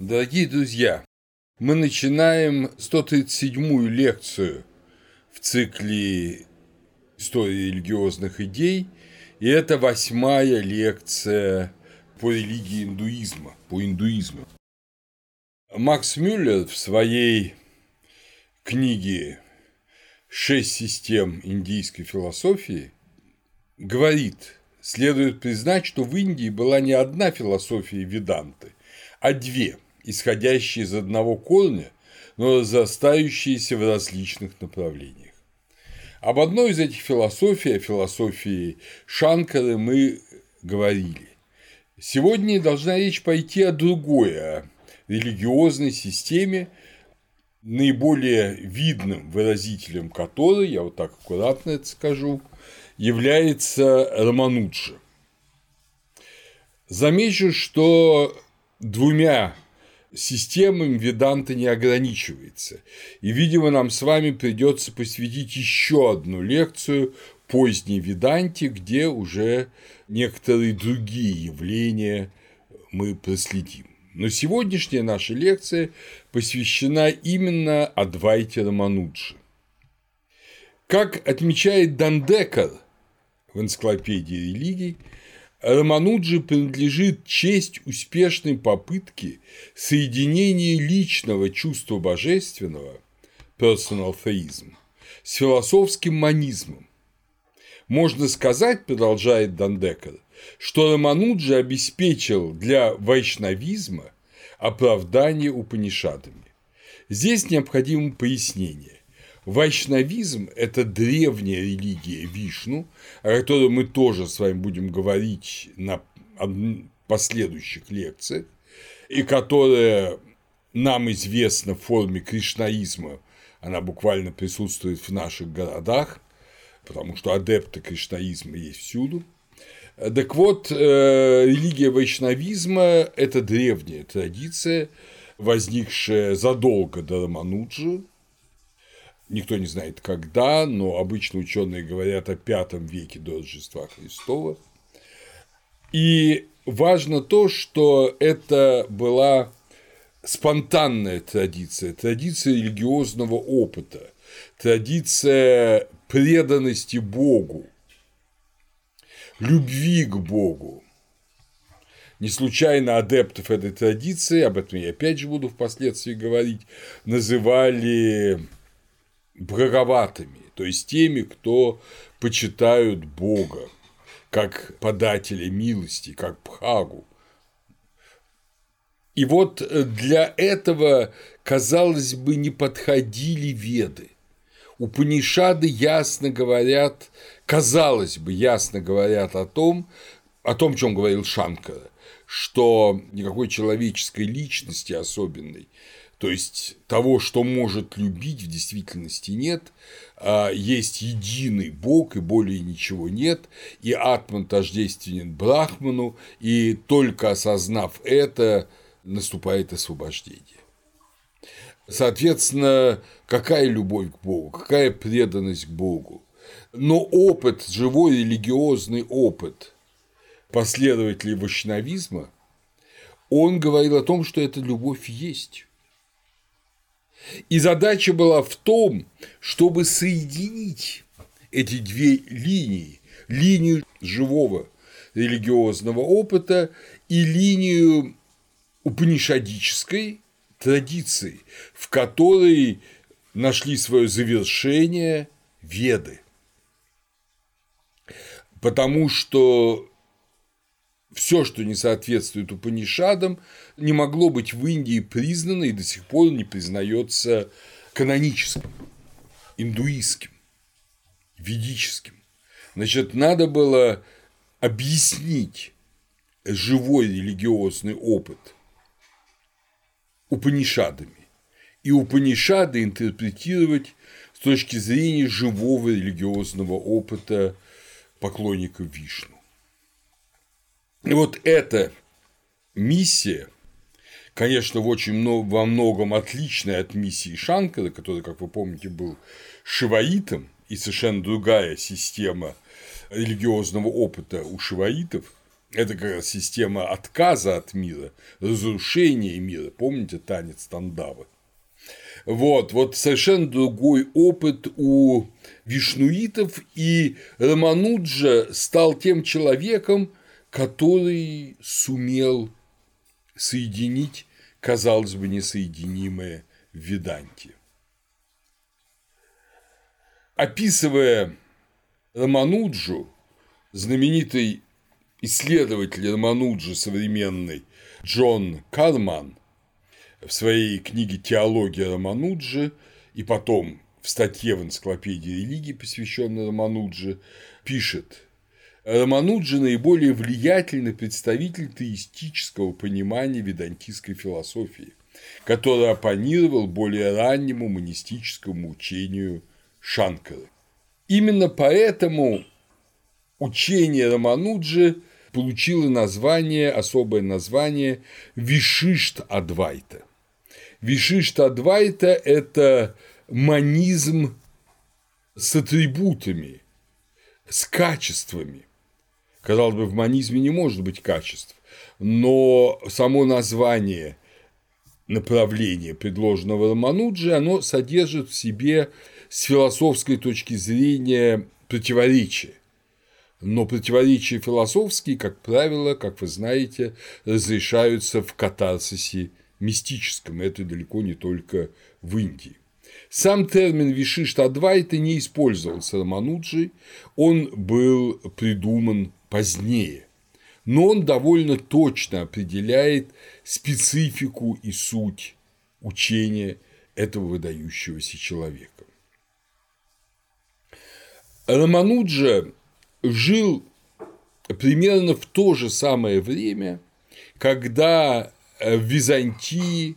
Дорогие друзья, мы начинаем 137-ю лекцию в цикле истории религиозных идей, и это восьмая лекция по религии индуизма, по индуизму. Макс Мюллер в своей книге «Шесть систем индийской философии» говорит, следует признать, что в Индии была не одна философия веданты, а две, исходящие из одного корня, но разрастающиеся в различных направлениях. Об одной из этих философий, о философии Шанкары, мы говорили. Сегодня должна речь пойти о другой, о религиозной системе, наиболее видным выразителем которой, я вот так аккуратно это скажу, является Рамануджа. Замечу, что двумя системами Веданта не ограничивается. И, видимо, нам с вами придется посвятить еще одну лекцию поздней Веданте, где уже некоторые другие явления мы проследим. Но сегодняшняя наша лекция посвящена именно Адвайте Рамануджи. Как отмечает Дандекар в энциклопедии религий, Рамануджи принадлежит честь успешной попытки соединения личного чувства божественного personal theism с философским манизмом. Можно сказать, продолжает Дандекар, что Рамануджи обеспечил для вайшнавизма оправдание Упанишадами. Здесь необходимо пояснение. Вайшнавизм – это древняя религия Вишну, о которой мы тоже с вами будем говорить на последующих лекциях, и которая нам известна в форме кришнаизма, она буквально присутствует в наших городах, потому что адепты кришнаизма есть всюду – так вот, э, религия вайшнавизма – это древняя традиция, возникшая задолго до Рамануджи. Никто не знает когда, но обычно ученые говорят о пятом веке до Рождества Христова. И важно то, что это была спонтанная традиция, традиция религиозного опыта, традиция преданности Богу, любви к Богу. Не случайно адептов этой традиции, об этом я опять же буду впоследствии говорить, называли браговатыми, то есть теми, кто почитают Бога как подателя милости, как Пхагу. И вот для этого, казалось бы, не подходили веды. Упанишады ясно говорят казалось бы, ясно говорят о том, о том, чем говорил Шанкара, что никакой человеческой личности особенной, то есть того, что может любить, в действительности нет, а есть единый Бог и более ничего нет, и Атман тождественен Брахману, и только осознав это, наступает освобождение. Соответственно, какая любовь к Богу, какая преданность к Богу, но опыт, живой религиозный опыт последователей вайшнавизма, он говорил о том, что эта любовь есть. И задача была в том, чтобы соединить эти две линии, линию живого религиозного опыта и линию упанишадической традиции, в которой нашли свое завершение веды. Потому что все, что не соответствует Упанишадам, не могло быть в Индии признано и до сих пор не признается каноническим, индуистским, ведическим. Значит, надо было объяснить живой религиозный опыт Упанишадами и Упанишады интерпретировать с точки зрения живого религиозного опыта поклонников Вишну. И вот эта миссия, конечно, в очень много, во многом отличная от миссии Шанкара, который, как вы помните, был шиваитом, и совершенно другая система религиозного опыта у шиваитов, Это как раз система отказа от мира, разрушения мира. Помните танец Тандавы? Вот, вот совершенно другой опыт у вишнуитов, и Рамануджа стал тем человеком, который сумел соединить, казалось бы, несоединимое в Веданте. Описывая Рамануджу, знаменитый исследователь Рамануджи современный Джон Карман в своей книге «Теология Рамануджи» и потом в статье в энциклопедии религии, посвященной Рамануджи, пишет Рамануджи – наиболее влиятельный представитель теистического понимания ведантистской философии, который оппонировал более раннему монистическому учению Шанкары. Именно поэтому учение Рамануджи получило название, особое название Вишишт Адвайта. Вишишт Адвайта – это манизм с атрибутами, с качествами. Казалось бы, в манизме не может быть качеств, но само название направления, предложенного Рамануджи, оно содержит в себе с философской точки зрения противоречия. Но противоречия философские, как правило, как вы знаете, разрешаются в катарсисе мистическом. Это далеко не только в Индии. Сам термин Вишишта Адвайта не использовался Рамануджи, он был придуман позднее, но он довольно точно определяет специфику и суть учения этого выдающегося человека. Рамануджа жил примерно в то же самое время, когда в Византии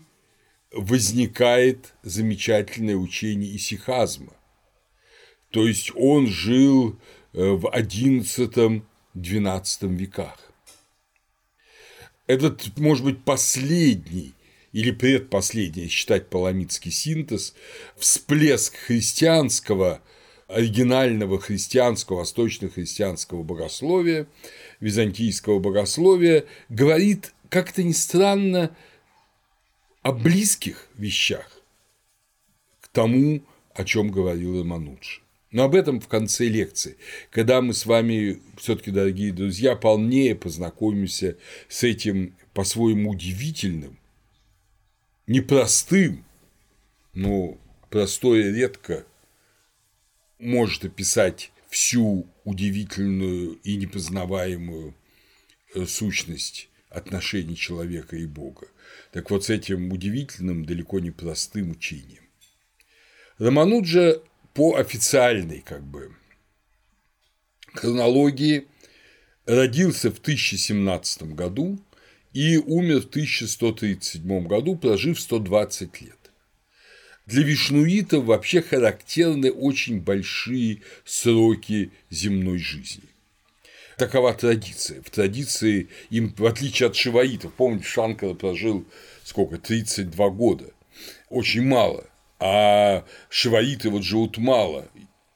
возникает замечательное учение исихазма. То есть он жил э, в XI-XII веках. Этот, может быть, последний или предпоследний, считать паламидский синтез, всплеск христианского, оригинального христианского, восточно-христианского богословия, византийского богословия, говорит как-то не странно о близких вещах к тому, о чем говорил Рамануджи. Но об этом в конце лекции, когда мы с вами, все-таки, дорогие друзья, полнее познакомимся с этим по-своему удивительным, непростым, но простое редко может описать всю удивительную и непознаваемую э, сущность отношений человека и Бога. Так вот, с этим удивительным, далеко не простым учением. Рамануджа по официальной как бы хронологии родился в 1017 году и умер в 1137 году, прожив 120 лет. Для вишнуитов вообще характерны очень большие сроки земной жизни. Такова традиция. В традиции им, в отличие от шиваитов, помните, Шанкара прожил сколько, 32 года, очень мало а шиваиты вот живут мало,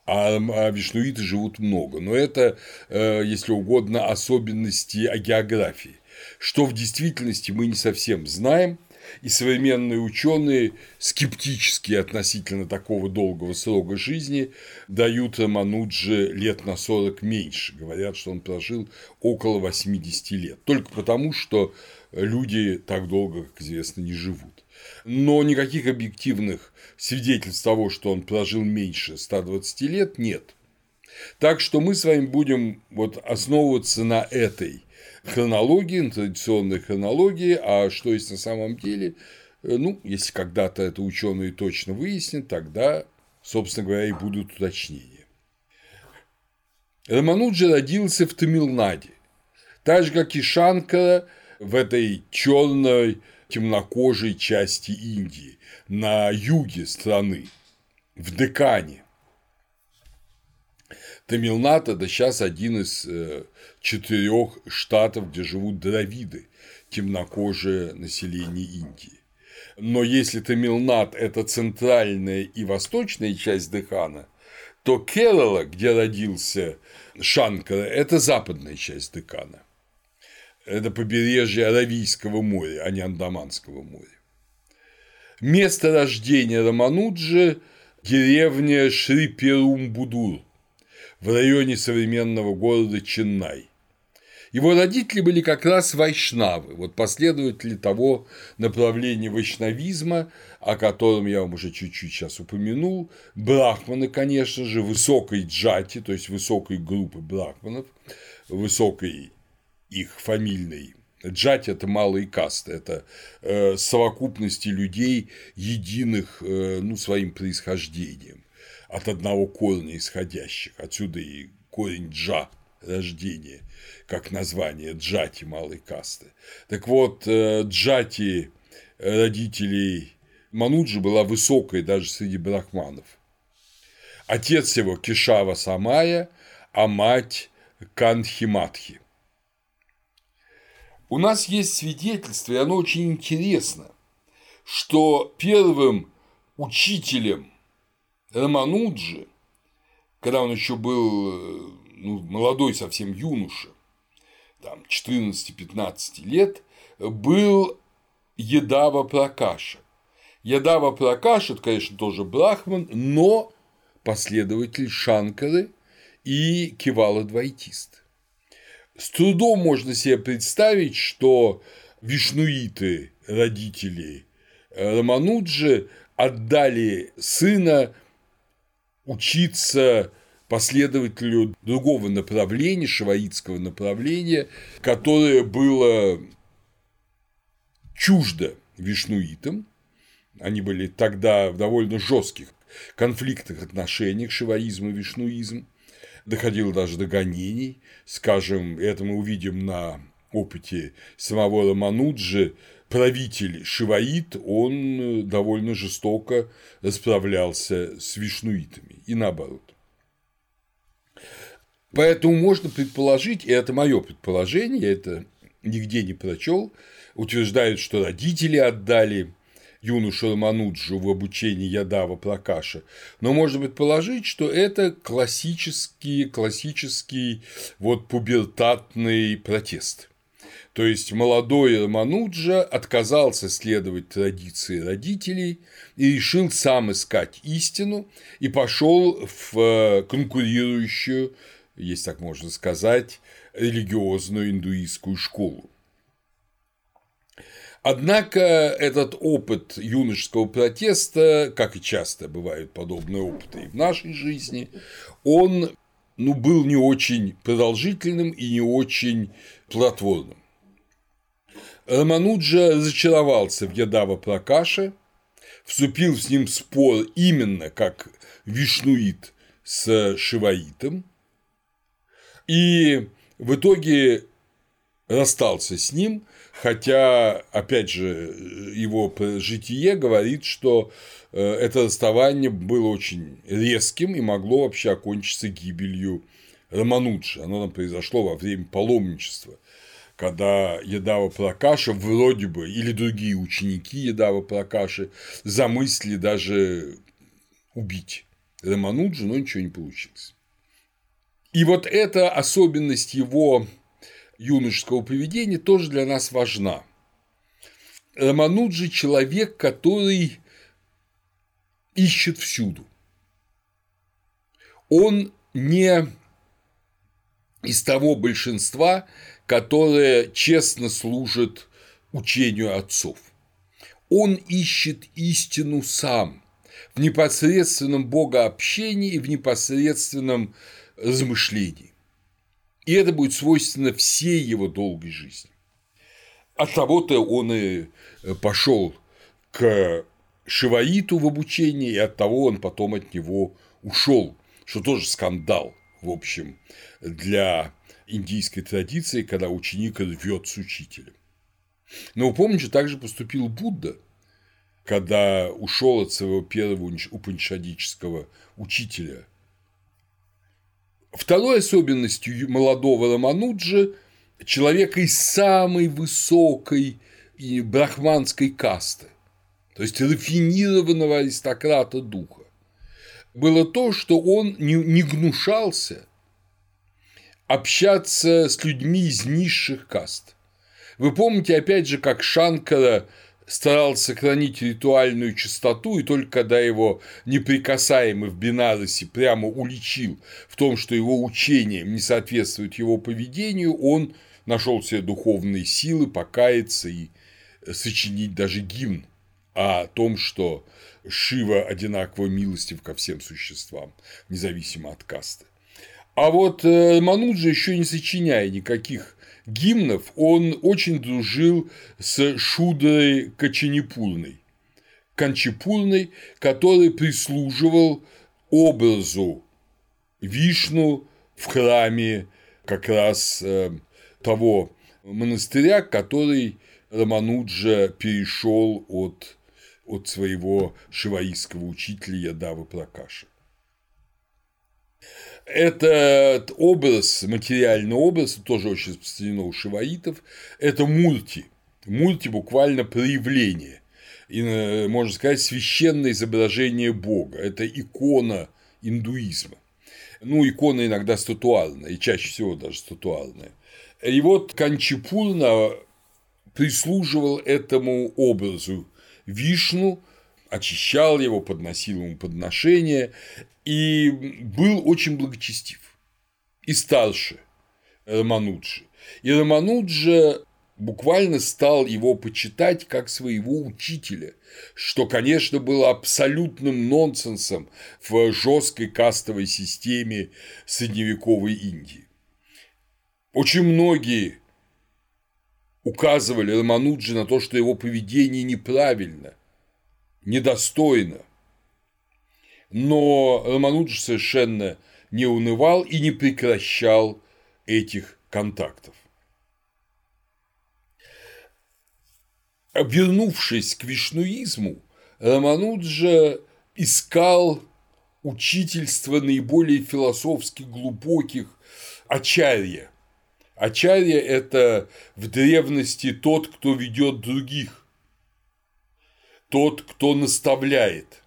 а, а вишнуиты живут много. Но это, э, если угодно, особенности географии, что в действительности мы не совсем знаем, и современные ученые скептически относительно такого долгого срока жизни дают Рамануджи лет на 40 меньше. Говорят, что он прожил около 80 лет. Только потому, что люди так долго, как известно, не живут. Но никаких объективных свидетельств того, что он прожил меньше 120 лет, нет. Так что мы с вами будем вот основываться на этой хронологии, на традиционной хронологии, а что есть на самом деле, э, ну, если когда-то это ученые точно выяснят, тогда, собственно говоря, и будут уточнения. Рамануджа родился в Тамилнаде, так же, как и Шанкара в этой черной темнокожей части Индии, на юге страны, в Декане. Тамилнад – это сейчас один из э, четырех штатов, где живут дравиды, темнокожее население Индии. Но если Тамилнад – это центральная и восточная часть Декана, то Керала, где родился Шанкара, это западная часть Декана. Это побережье Аравийского моря, а не Андаманского моря. Место рождения Рамануджи – деревня Шриперумбудур в районе современного города Ченнай. Его родители были как раз вайшнавы, вот последователи того направления вайшнавизма, о котором я вам уже чуть-чуть сейчас упомянул, брахманы, конечно же, высокой джати, то есть высокой группы брахманов, высокой их фамильной Джати – это малые касты, это э, совокупности людей, единых э, ну, своим происхождением, от одного корня исходящих. Отсюда и корень джа – рождение, как название джати малой касты. Так вот, э, джати родителей Мануджи была высокой даже среди брахманов. Отец его Кишава Самая, а мать Канхиматхи. У нас есть свидетельство, и оно очень интересно, что первым учителем Рамануджи, когда он еще был ну, молодой совсем юноша, там 14-15 лет, был Едава Пракаша. Едава Пракаша, это, конечно, тоже брахман, но последователь Шанкары и Кивала-двойтист. С трудом можно себе представить, что вишнуиты, родители Рамануджи, отдали сына учиться последователю другого направления, шаваитского направления, которое было чуждо вишнуитам. Они были тогда в довольно жестких конфликтных отношениях шиваизм и вишнуизм доходило даже до гонений. Скажем, это мы увидим на опыте самого Рамануджи, правитель Шиваит, он довольно жестоко расправлялся с вишнуитами и наоборот. Поэтому можно предположить, и это мое предположение, я это нигде не прочел, утверждают, что родители отдали юношу Рамануджу в обучении Ядава Пракаша, но можно предположить, что это классический, классический вот пубертатный протест. То есть молодой Рамануджа отказался следовать традиции родителей и решил сам искать истину и пошел в э, конкурирующую, если так можно сказать, религиозную индуистскую школу. Однако этот опыт юношеского протеста, как и часто бывают подобные опыты и в нашей жизни, он ну, был не очень продолжительным и не очень плодотворным. Рамануджа разочаровался в Ядава Пракаше, вступил с ним в спор именно как вишнуит с шиваитом, и в итоге расстался с ним – Хотя, опять же, его житие говорит, что э, это расставание было очень резким и могло вообще окончиться гибелью Рамануджи. Оно там произошло во время паломничества, когда Едава Пракаша вроде бы, или другие ученики Едава Пракаши замыслили даже убить Рамануджи, но ничего не получилось. И вот эта особенность его юношеского поведения тоже для нас важна. Рамануджи – человек, который ищет всюду. Он не из того большинства, которое честно служит учению отцов. Он ищет истину сам в непосредственном богообщении и в непосредственном размышлении. И это будет свойственно всей его долгой жизни. От того-то он и э, пошел к Шиваиту в обучение, и от того он потом от него ушел, что тоже скандал, в общем, для индийской традиции, когда ученик рвет с учителем. Но помните, также поступил Будда, когда ушел от своего первого упанишадического учителя – Второй особенностью молодого Рамануджа – человека из самой высокой и брахманской касты, то есть рафинированного аристократа духа, было то, что он не гнушался общаться с людьми из низших каст. Вы помните, опять же, как Шанкара старался сохранить ритуальную чистоту, и только когда его неприкасаемый в Бенаросе прямо уличил в том, что его учением не соответствует его поведению, он нашел себе духовные силы покаяться и сочинить даже гимн о том, что Шива одинаково милостив ко всем существам, независимо от касты. А вот э, Мануджа еще не сочиняя никаких гимнов, он очень дружил с Шудрой Качанипурной, Канчипурной, который прислуживал образу Вишну в храме как раз э, того монастыря, который Рамануджа перешел от, от своего шиваистского учителя Ядавы Пракаша. Этот образ, материальный образ, тоже очень распространено у шиваитов, это мурти. Мурти буквально проявление. И, э, можно сказать, священное изображение Бога. Это икона индуизма. Ну, икона иногда статуарная, и чаще всего даже статуарная. И вот Канчипурна прислуживал этому образу Вишну, очищал его, подносил ему подношения, и был очень благочестив. И старше Рамануджи. И Рамануджа буквально стал его почитать как своего учителя, что, конечно, было абсолютным нонсенсом в жесткой кастовой системе средневековой Индии. Очень многие указывали Рамануджи на то, что его поведение неправильно, недостойно, но Рамануджи совершенно не унывал и не прекращал этих контактов. Вернувшись к вишнуизму, Рамануджа искал учительство наиболее философски глубоких ачарья. Ачарья – это в древности тот, кто ведет других, тот, кто наставляет –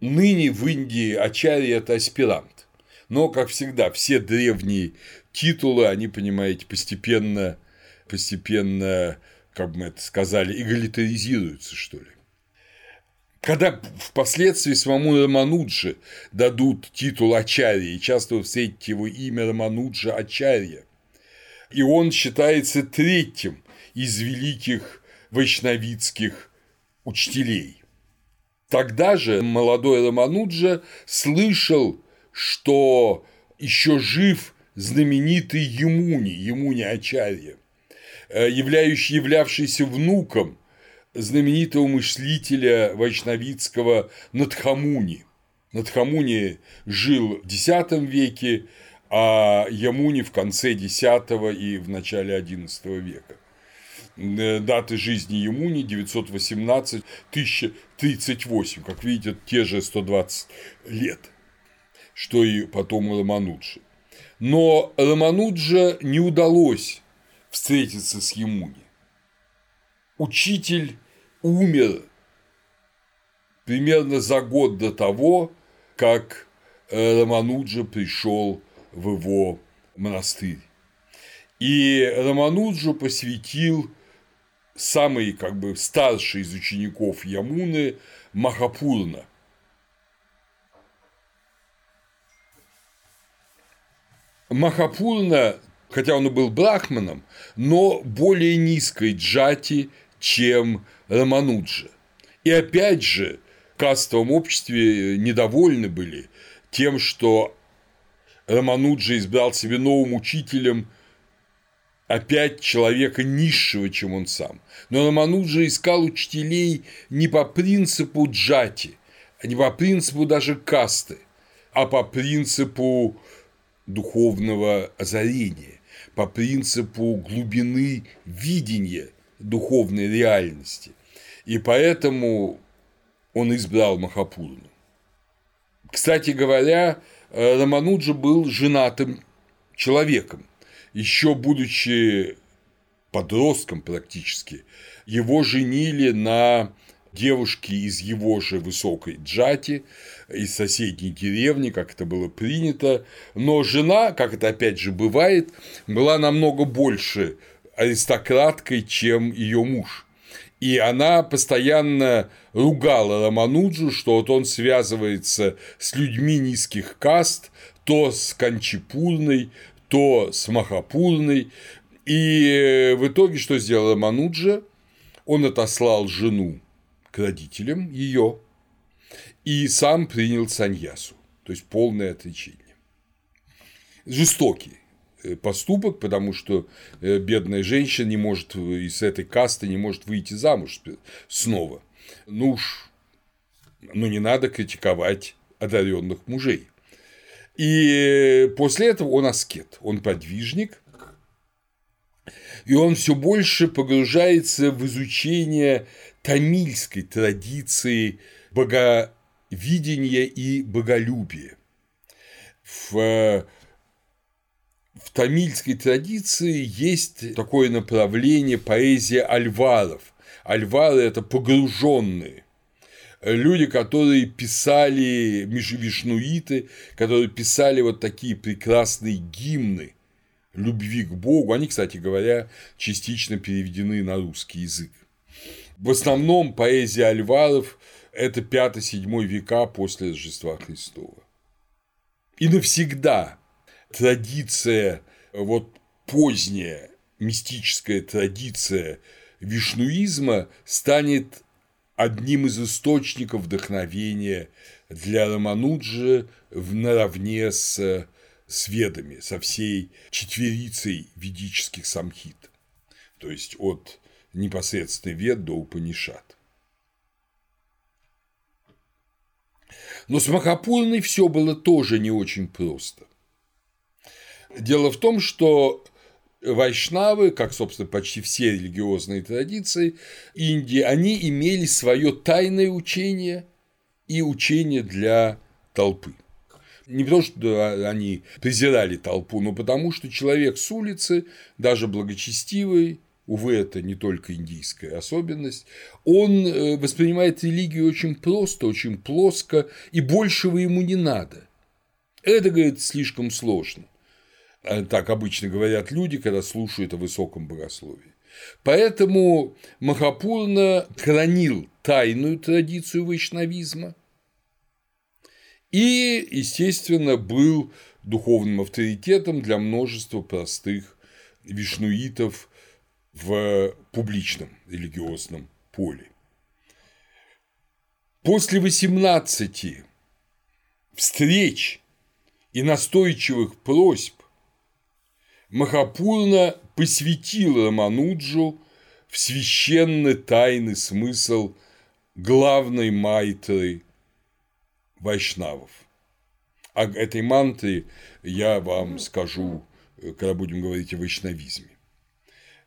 Ныне в Индии Ачари – это аспирант. Но, как всегда, все древние титулы, они, понимаете, постепенно, постепенно, как мы это сказали, эгалитаризируются, что ли. Когда впоследствии самому Рамануджи дадут титул Ачарья, и часто вы встретите его имя Рамануджа Ачарья, и он считается третьим из великих вайшнавитских учителей. Тогда же молодой Рамануджа слышал, что еще жив знаменитый Емуни, Емуни Ачарья, э, являющий, являвшийся внуком знаменитого мыслителя вайшнавитского Надхамуни. Надхамуни жил в X веке, а Ямуни в конце X и в начале XI века. Э, даты жизни Емуни 918-1038, как видите, те же 120 лет, что и потом у Рамануджи. Но Рамануджа не удалось встретиться с Емуни. Учитель умер примерно за год до того, как э, Рамануджа пришел в его монастырь. И Рамануджу посвятил самый как бы старший из учеников Ямуны Махапурна. Махапурна, хотя он и был брахманом, но более низкой джати, чем Рамануджа. И опять же, в кастовом обществе недовольны были тем, что Рамануджа избрал себе новым учителем – опять человека низшего, чем он сам. Но Рамануджа искал учителей не по принципу джати, не по принципу даже касты, а по принципу духовного озарения, по принципу глубины видения духовной реальности. И поэтому он избрал Махапурну. Кстати говоря, Рамануджа был женатым человеком еще будучи подростком практически, его женили на девушке из его же высокой джати, из соседней деревни, как это было принято, но жена, как это опять же бывает, была намного больше аристократкой, чем ее муж. И она постоянно ругала Рамануджу, что вот он связывается с людьми низких каст, то с Канчипурной, то с Махапурной. И в итоге что сделал Рамануджа? Он отослал жену к родителям ее и сам принял саньясу, то есть полное отречение. Жестокий э, поступок, потому что э, бедная женщина не может из этой касты не может выйти замуж снова. Ну уж, ну не надо критиковать одаренных мужей. И после этого он аскет, он подвижник, и он все больше погружается в изучение тамильской традиции боговидения и боголюбия. В, в тамильской традиции есть такое направление поэзия альваров. Альвары – это погруженные люди, которые писали, вишнуиты, которые писали вот такие прекрасные гимны любви к Богу. Они, кстати говоря, частично переведены на русский язык. В основном поэзия Альваров – это 5-7 века после Рождества Христова. И навсегда традиция, вот поздняя мистическая традиция вишнуизма станет одним из источников вдохновения для Рамануджа наравне с, с ведами, со всей четверицей ведических самхит, то есть от непосредственно вед до Упанишат. Но с Махапурной все было тоже не очень просто. Дело в том, что вайшнавы, как, собственно, почти все религиозные традиции Индии, они имели свое тайное учение и учение для толпы. Не потому, что они презирали толпу, но потому, что человек с улицы, даже благочестивый, увы, это не только индийская особенность, он э, воспринимает религию очень просто, очень плоско, и большего ему не надо. Это, говорит, слишком сложно. А так обычно говорят люди, когда слушают о высоком богословии. Поэтому Махапурна хранил тайную традицию вайшнавизма и, естественно, был духовным авторитетом для множества простых вишнуитов в публичном религиозном поле. После 18 встреч и настойчивых просьб Махапурна посвятил Рамануджу в священный тайный смысл главной майтры вайшнавов. О этой мантре я вам скажу, когда будем говорить о вайшнавизме.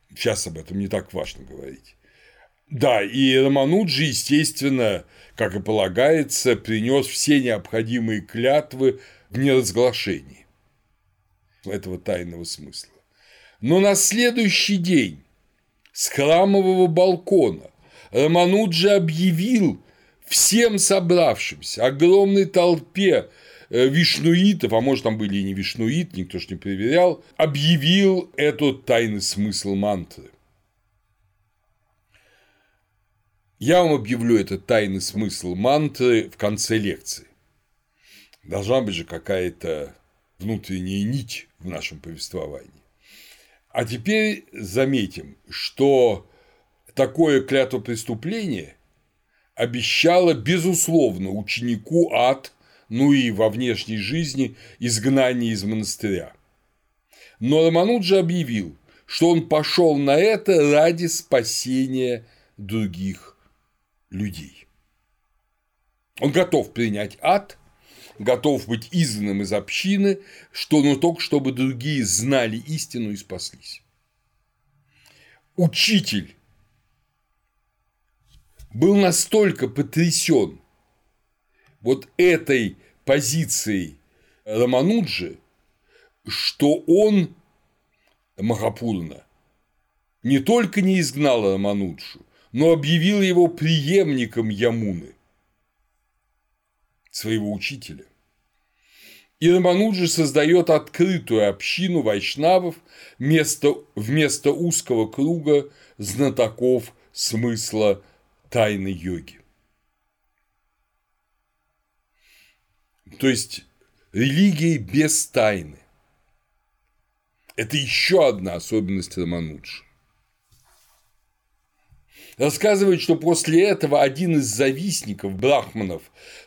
Сейчас об этом не так важно говорить. Да, и Рамануджи, естественно, как и полагается, принес все необходимые клятвы в неразглашении этого тайного смысла. Но на следующий день с храмового балкона Рамануджи объявил всем собравшимся, огромной толпе э, вишнуитов, а может там были и не вишнуит, никто ж не проверял, объявил этот тайный смысл мантры. Я вам объявлю этот тайный смысл мантры в конце лекции. Должна быть же какая-то внутренняя нить в нашем повествовании. А теперь заметим, что такое клятво преступления обещало, безусловно, ученику ад, ну и во внешней жизни изгнание из монастыря. Но Рамануджа объявил, что он пошел на это ради спасения других людей. Он готов принять ад – готов быть изгнанным из общины, что, но только чтобы другие знали истину и спаслись. Учитель был настолько потрясен вот этой позицией Рамануджи, что он, Махапурна, не только не изгнал Рамануджу, но объявил его преемником Ямуны своего учителя. И Рамануджи создает открытую общину вайшнавов вместо, вместо узкого круга знатоков смысла тайны йоги. То есть религия без тайны. Это еще одна особенность Рамануджи. Рассказывает, что после этого один из завистников брахманов,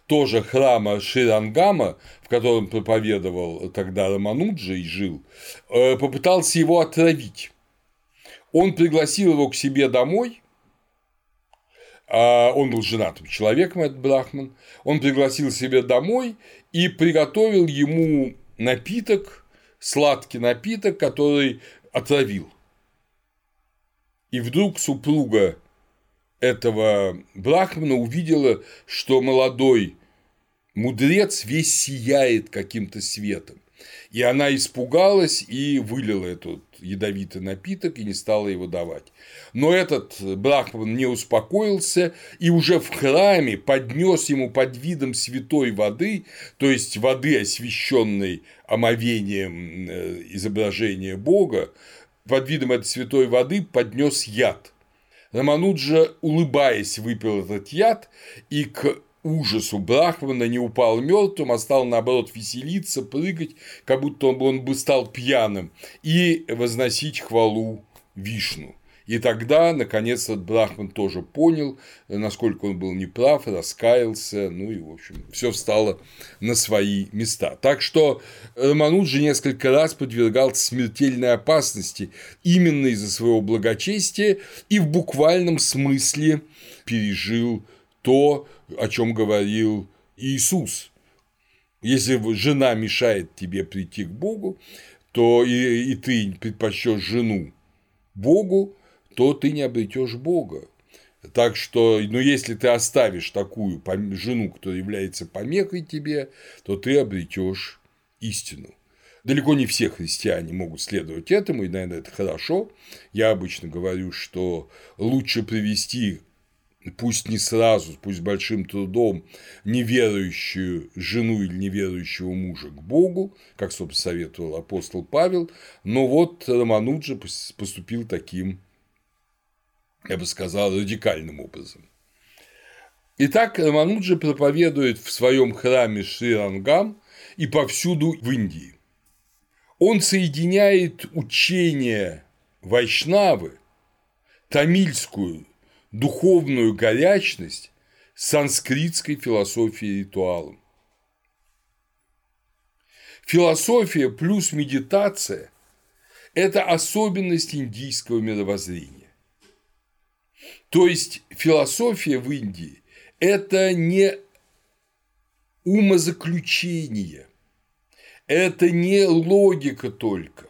тоже храма Ширангама, в котором проповедовал тогда Рамануджа и жил, э, попытался его отравить. Он пригласил его к себе домой, а он был женатым человеком, этот брахман, он пригласил себе домой и приготовил ему напиток, сладкий напиток, который отравил. И вдруг супруга этого брахмана увидела, что молодой мудрец весь сияет каким-то светом. И она испугалась и вылила этот ядовитый напиток и не стала его давать. Но этот брахман не успокоился и уже в храме поднес ему под видом святой воды, то есть воды, освященной омовением э, изображения Бога, под видом этой святой воды поднес яд – Рамануджа, улыбаясь, выпил этот яд и к ужасу Брахмана не упал мертвым, а стал, наоборот, веселиться, прыгать, как будто он бы стал пьяным, и возносить хвалу Вишну. И тогда, наконец, Брахман тоже понял, насколько он был неправ, раскаялся, ну и, в общем, все встало на свои места. Так что Рамануджи несколько раз подвергался смертельной опасности именно из-за своего благочестия и в буквальном смысле пережил то, о чем говорил Иисус. Если жена мешает тебе прийти к Богу, то и, и ты предпочтешь жену Богу, то ты не обретешь Бога. Так что, ну, если ты оставишь такую жену, которая является помехой тебе, то ты обретешь истину. Далеко не все христиане могут следовать этому, и, наверное, это хорошо. Я обычно говорю, что лучше привести, пусть не сразу, пусть большим трудом, неверующую жену или неверующего мужа к Богу, как, собственно, советовал апостол Павел, но вот Романуджа поступил таким я бы сказал, радикальным образом. Итак, Рамануджа проповедует в своем храме Шри-Рангам и повсюду в Индии. Он соединяет учение Вайшнавы, тамильскую духовную горячность с санскритской философией ритуалом. Философия плюс медитация – это особенность индийского мировоззрения. То есть философия в Индии – это не умозаключение, это не логика только,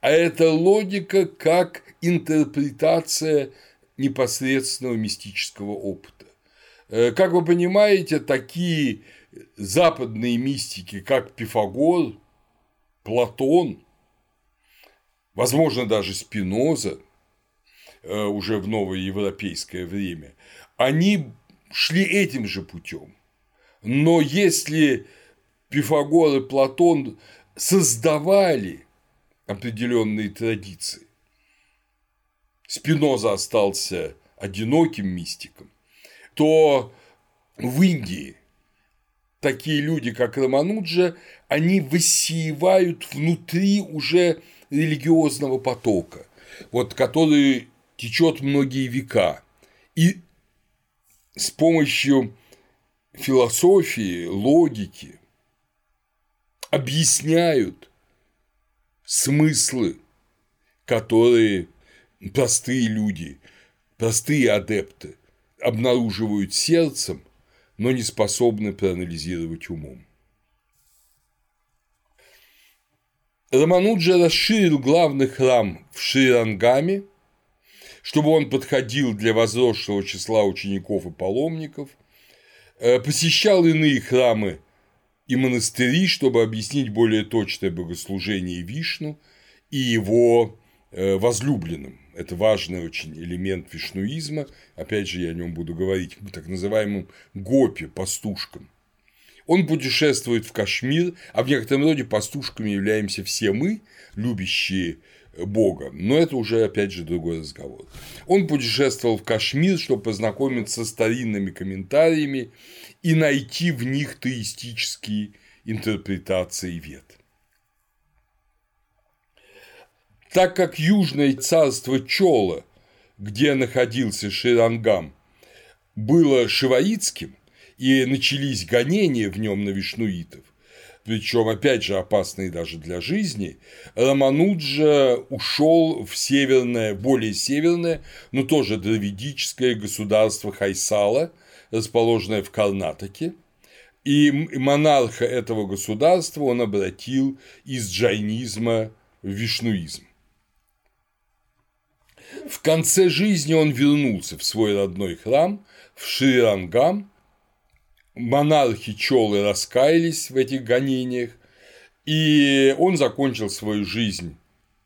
а это логика как интерпретация непосредственного мистического опыта. Э, как вы понимаете, такие западные мистики, как Пифагор, Платон, возможно, даже Спиноза, уже в новое европейское время, они шли этим же путем. Но если Пифагор и Платон создавали определенные традиции, Спиноза остался одиноким мистиком, то в Индии такие люди, как Рамануджа, они высеивают внутри уже религиозного потока, вот, который течет многие века. И с помощью философии, логики объясняют смыслы, которые простые люди, простые адепты обнаруживают сердцем, но не способны проанализировать умом. Рамануджа расширил главный храм в Ширангаме чтобы он подходил для возросшего числа учеников и паломников, э, посещал иные храмы и монастыри, чтобы объяснить более точное богослужение Вишну и его э, возлюбленным. Это важный очень элемент вишнуизма. Опять же, я о нем буду говорить, так называемым гопи, пастушкам. Он путешествует в Кашмир, а в некотором роде пастушками являемся все мы, любящие Бога. Но это уже, опять же, другой разговор. Он путешествовал в Кашмир, чтобы познакомиться с старинными комментариями и найти в них теистические интерпретации вет. Так как Южное царство Чола, где находился Ширангам, было шиваитским, и начались гонения в нем на вишнуитов, причем, опять же, опасные даже для жизни, Рамануджа ушел в северное, более северное, но тоже дравидическое государство Хайсала, расположенное в Карнатаке, и монарха этого государства он обратил из джайнизма в вишнуизм. В конце жизни он вернулся в свой родной храм, в Шрирангам, монархи Чолы раскаялись в этих гонениях, и он закончил свою жизнь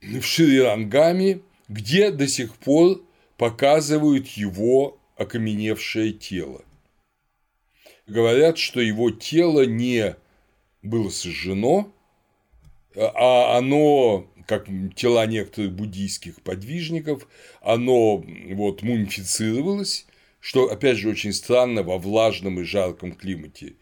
в Шри-Рангаме, где до сих пор показывают его окаменевшее тело. Говорят, что его тело не было сожжено, а оно, как тела некоторых буддийских подвижников, оно вот мумифицировалось, что, опять же, очень странно во влажном и жарком климате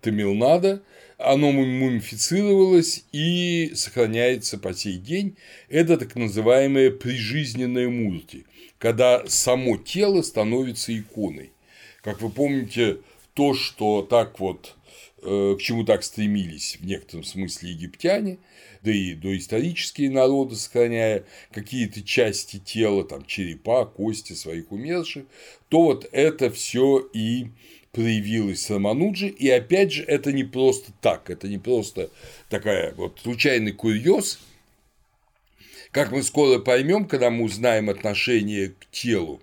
Тамилнада, оно мумифицировалось и сохраняется по сей день. Это так называемая прижизненная мурти, когда само тело становится иконой. Как вы помните, то, что так вот э, к чему так стремились в некотором смысле египтяне, да и доисторические народы, сохраняя какие-то части тела, там черепа, кости своих умерших, то вот это все и проявилось Рамануджи, и опять же это не просто так, это не просто такая вот случайный курьез, как мы скоро поймем, когда мы узнаем отношение к телу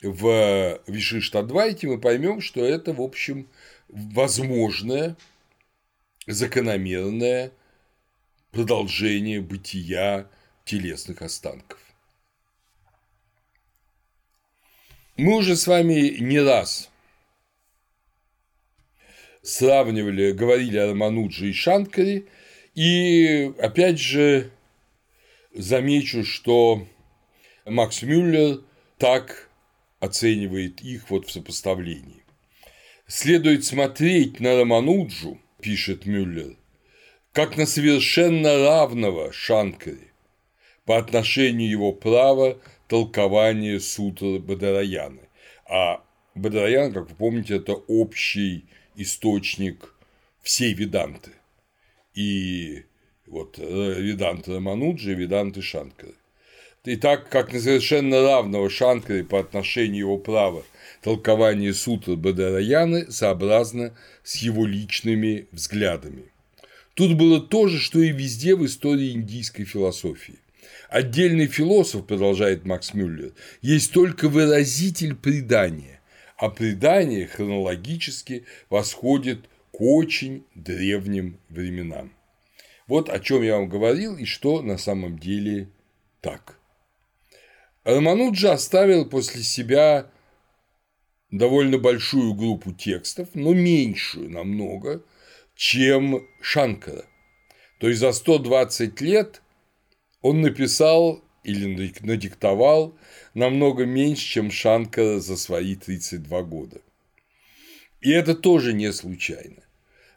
в Вишиштадвайте, мы поймем, что это, в общем, возможное, закономерное продолжение бытия телесных останков. Мы уже с вами не раз сравнивали, говорили о Раманудже и Шанкаре, и опять же замечу, что Макс Мюллер так оценивает их вот в сопоставлении. Следует смотреть на Рамануджу, пишет Мюллер, как на совершенно равного Шанкаре по отношению его права толкования сутры Бадараяны. А Бадараян, как вы помните, это общий источник всей Веданты. И вот э, Веданта Рамануджи Веданты Шанкары. И так как на совершенно равного Шанкары по отношению его права толкование сутры Бадараяны сообразно с его личными взглядами. Тут было то же, что и везде в истории индийской философии. Отдельный философ, продолжает Макс Мюллер, есть только выразитель предания, а предание хронологически восходит к очень древним временам. Вот о чем я вам говорил и что на самом деле так. Рамануджа оставил после себя довольно большую группу текстов, но меньшую намного, чем Шанкара. То есть за 120 лет он написал или надиктовал намного меньше, чем Шанкара за свои 32 года. И это тоже не случайно.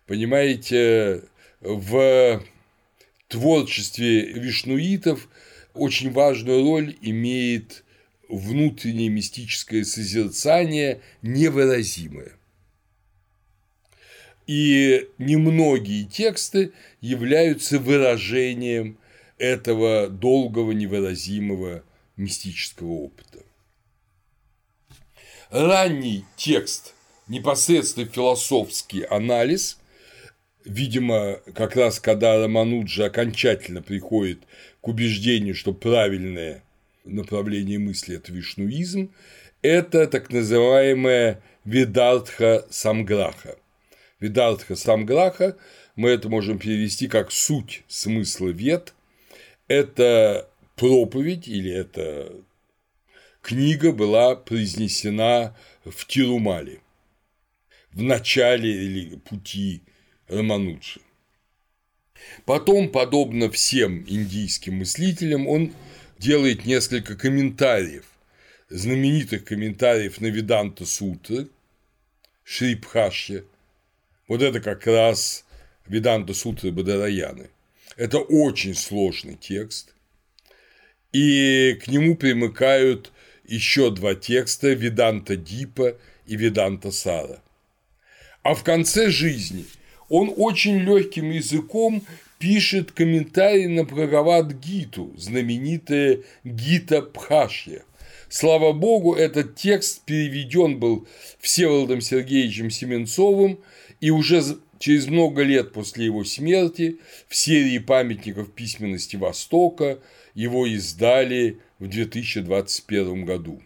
Понимаете, в творчестве вишнуитов очень важную роль имеет внутреннее мистическое созерцание невыразимое – и немногие тексты являются выражением этого долгого невыразимого мистического опыта. Ранний текст, непосредственно философский анализ, видимо, как раз когда Рамануджа окончательно приходит к убеждению, что правильное направление мысли – это вишнуизм, это так называемая Ведартха Самграха – Видартха Самграха, мы это можем перевести как суть смысла вет, это проповедь или это книга была произнесена в Тирумале, в начале пути Рамануджи. Потом, подобно всем индийским мыслителям, он делает несколько комментариев, знаменитых комментариев на Веданта Сутры, Шрипхашья. Вот это как раз Веданта Сутры Бадараяны. Это очень сложный текст, и к нему примыкают еще два текста Веданта Дипа и Веданта Сара. А в конце жизни он очень легким языком пишет комментарий на Бхагават Гиту, знаменитая Гита Пхашья. Слава богу, этот текст переведен был Всеволодом Сергеевичем Семенцовым, и уже через много лет после его смерти в серии памятников письменности Востока его издали в 2021 году.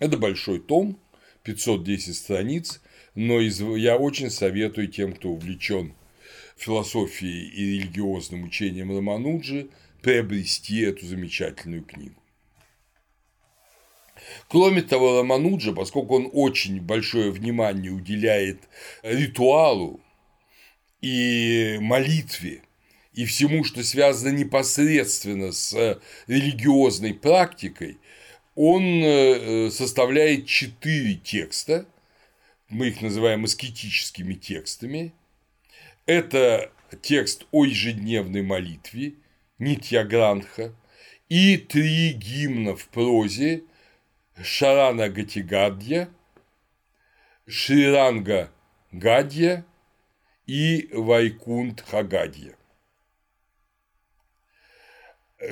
Это большой том, 510 страниц, но я очень советую тем, кто увлечен философией и религиозным учением Рамануджи, приобрести эту замечательную книгу. Кроме того, Рамануджа, поскольку он очень большое внимание уделяет ритуалу и молитве, и всему, что связано непосредственно с религиозной практикой, он э, составляет четыре текста, мы их называем аскетическими текстами. Это текст о ежедневной молитве, Нитья Гранха, и три гимна в прозе Шарана Гатигадья, Шриранга Гадья и Вайкунт Хагадья.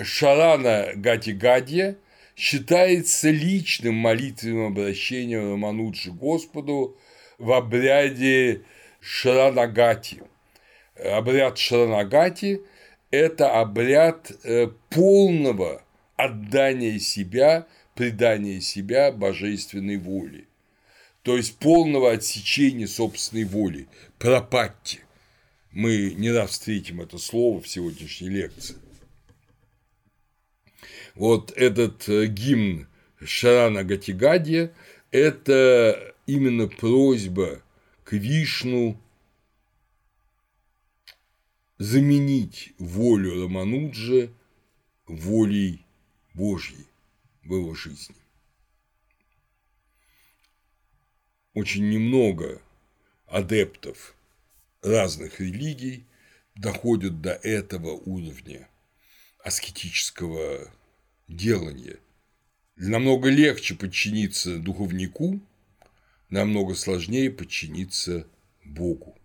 Шарана Гатигадья считается личным молитвенным обращением Рамануджи Господу в обряде Шаранагати. Обряд Шаранагати – это обряд э, полного отдания себя, предания себя божественной воле. То есть полного отсечения собственной воли, пропатти. Мы не раз встретим это слово в сегодняшней лекции вот этот э, гимн Шарана Гатигадья – это именно просьба к Вишну заменить волю Рамануджа волей Божьей в его жизни. Очень немного адептов разных религий доходят до этого уровня аскетического делание. Намного легче подчиниться духовнику, намного сложнее подчиниться Богу.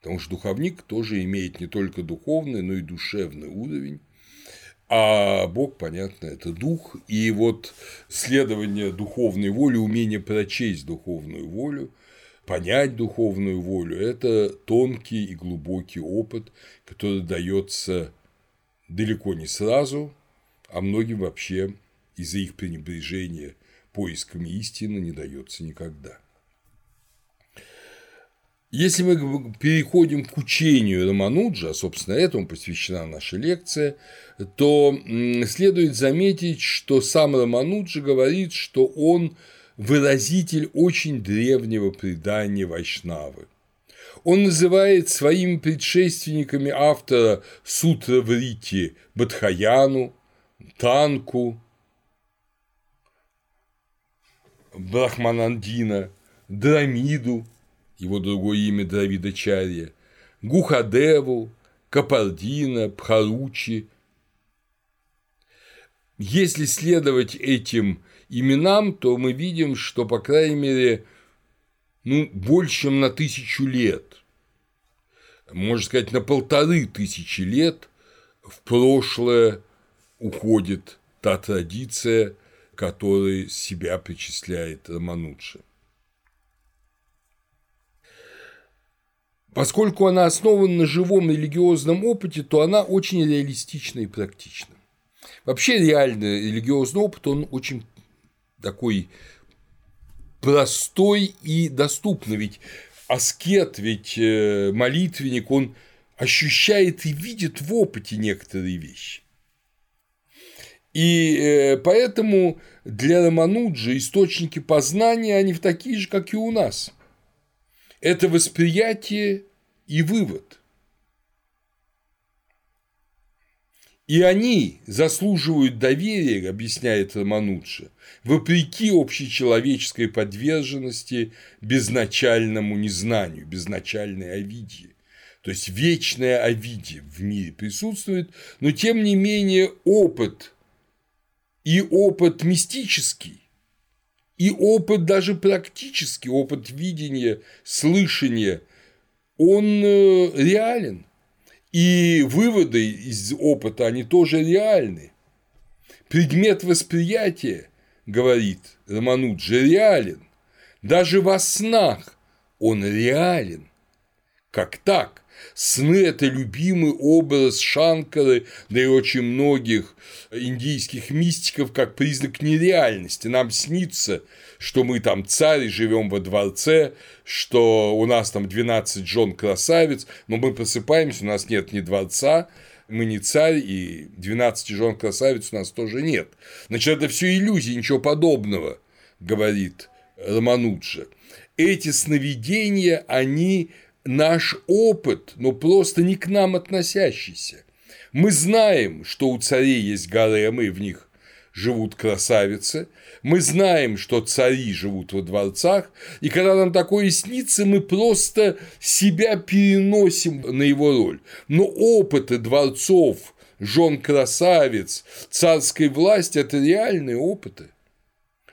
Потому что духовник тоже имеет не только духовный, но и душевный уровень. А Бог, понятно, это дух. И вот следование духовной воли, умение прочесть духовную волю, понять духовную волю – это тонкий и глубокий опыт, который дается далеко не сразу, а многим вообще из-за их пренебрежения поисками истины не дается никогда. Если мы переходим к учению Рамануджа, собственно, этому посвящена наша лекция, то следует заметить, что сам Рамануджа говорит, что он выразитель очень древнего предания Вайшнавы. Он называет своими предшественниками автора Сутра Врити Бадхаяну, Танку, Брахманандина, Драмиду, его другое имя Дравида Чарья, Гухадеву, Капардина, Пхаручи. Если следовать этим именам, то мы видим, что, по крайней мере, ну, больше, чем на тысячу лет, можно сказать, на полторы тысячи лет в прошлое уходит та традиция, которой себя причисляет Рамануджа. Поскольку она основана на живом религиозном опыте, то она очень реалистична и практична. Вообще реальный религиозный опыт, он очень такой простой и доступный. Ведь аскет, ведь э, молитвенник, он ощущает и видит в опыте некоторые вещи. И э, поэтому для Рамануджи источники познания, они такие же, как и у нас. Это восприятие и вывод. И они заслуживают доверия, объясняет Романуджа, вопреки общечеловеческой подверженности безначальному незнанию, безначальной овидии. То есть вечное овидие в мире присутствует, но тем не менее опыт и опыт мистический, и опыт даже практический, опыт видения, слышания, он э, реален. И выводы из опыта, они тоже реальны. Предмет восприятия, говорит Романуджи, реален. Даже во снах он реален. Как так? Сны – это любимый образ Шанкары, да и очень многих индийских мистиков, как признак нереальности. Нам снится, что мы там царь, живем во дворце, что у нас там 12 жен красавиц, но мы просыпаемся, у нас нет ни дворца, мы не царь, и 12 жен красавиц у нас тоже нет. Значит, это все иллюзии, ничего подобного, говорит Романуджа. Эти сновидения, они наш опыт, но просто не к нам относящийся. Мы знаем, что у царей есть гаремы, и в них живут красавицы, мы знаем, что цари живут во дворцах, и когда нам такое снится, мы просто себя переносим на его роль. Но опыты дворцов, жен красавиц, царской власти – это реальные опыты.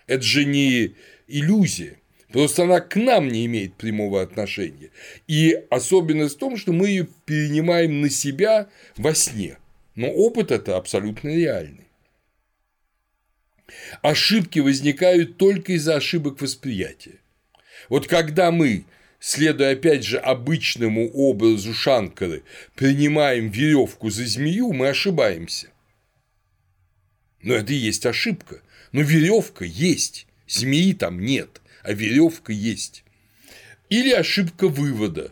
Это же не иллюзия. Просто она к нам не имеет прямого отношения. И особенность в том, что мы ее перенимаем на себя во сне. Но опыт это абсолютно реальный. Ошибки возникают только из-за ошибок восприятия. Вот когда мы, следуя опять же обычному образу Шанкары, принимаем веревку за змею, мы ошибаемся. Но это и есть ошибка. Но веревка есть, змеи там нет а веревка есть. Или ошибка вывода.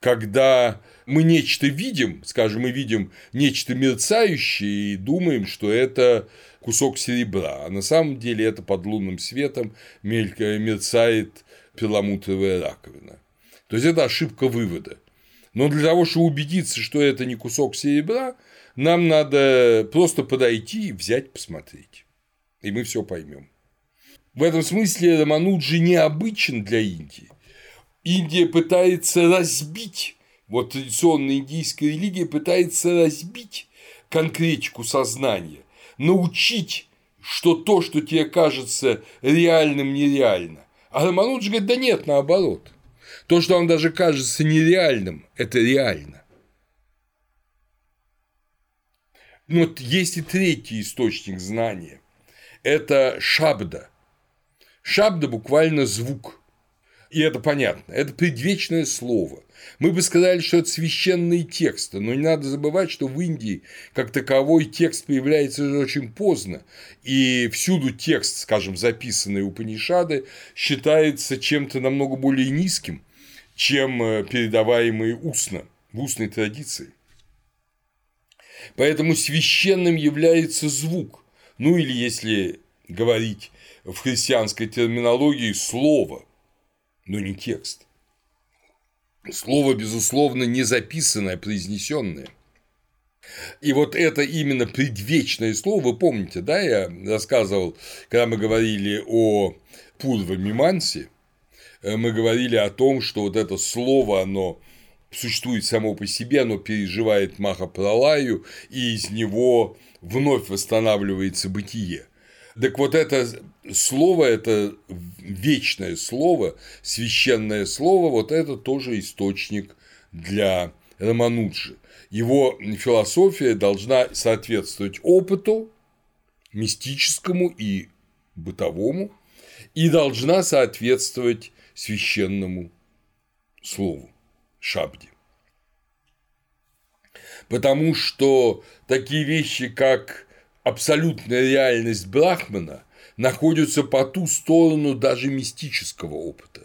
Когда мы нечто видим, скажем, мы видим нечто мерцающее и думаем, что это кусок серебра, а на самом деле это под лунным светом мерцает перламутровая раковина. То есть это ошибка вывода. Но для того, чтобы убедиться, что это не кусок серебра, нам надо просто подойти и взять, посмотреть. И мы все поймем. В этом смысле Рамануджи необычен для Индии. Индия пытается разбить, вот традиционная индийская религия пытается разбить конкретику сознания, научить, что то, что тебе кажется реальным, нереально. А Рамануджи говорит, да нет, наоборот. То, что вам даже кажется нереальным, это реально. Но вот есть и третий источник знания. Это шабда. Шабда буквально звук. И это понятно. Это предвечное слово. Мы бы сказали, что это священные тексты, но не надо забывать, что в Индии как таковой текст появляется уже очень поздно, и всюду текст, скажем, записанный у Панишады, считается чем-то намного более низким, чем э, передаваемый устно, в устной традиции. Поэтому священным является звук, ну или если говорить в христианской терминологии слово, но не текст. Слово, безусловно, не записанное, а произнесенное. И вот это именно предвечное слово, вы помните, да, я рассказывал, когда мы говорили о Пурва Мимансе, э, мы говорили о том, что вот это слово, оно существует само по себе, оно переживает Махапралаю, и из него вновь восстанавливается бытие. Так вот это слово, это вечное слово, священное слово, вот это тоже источник для Рамануджи. Его философия должна соответствовать опыту, мистическому и бытовому, и должна соответствовать священному слову, шабде. Потому что такие вещи, как абсолютная реальность Брахмана находится по ту сторону даже мистического опыта.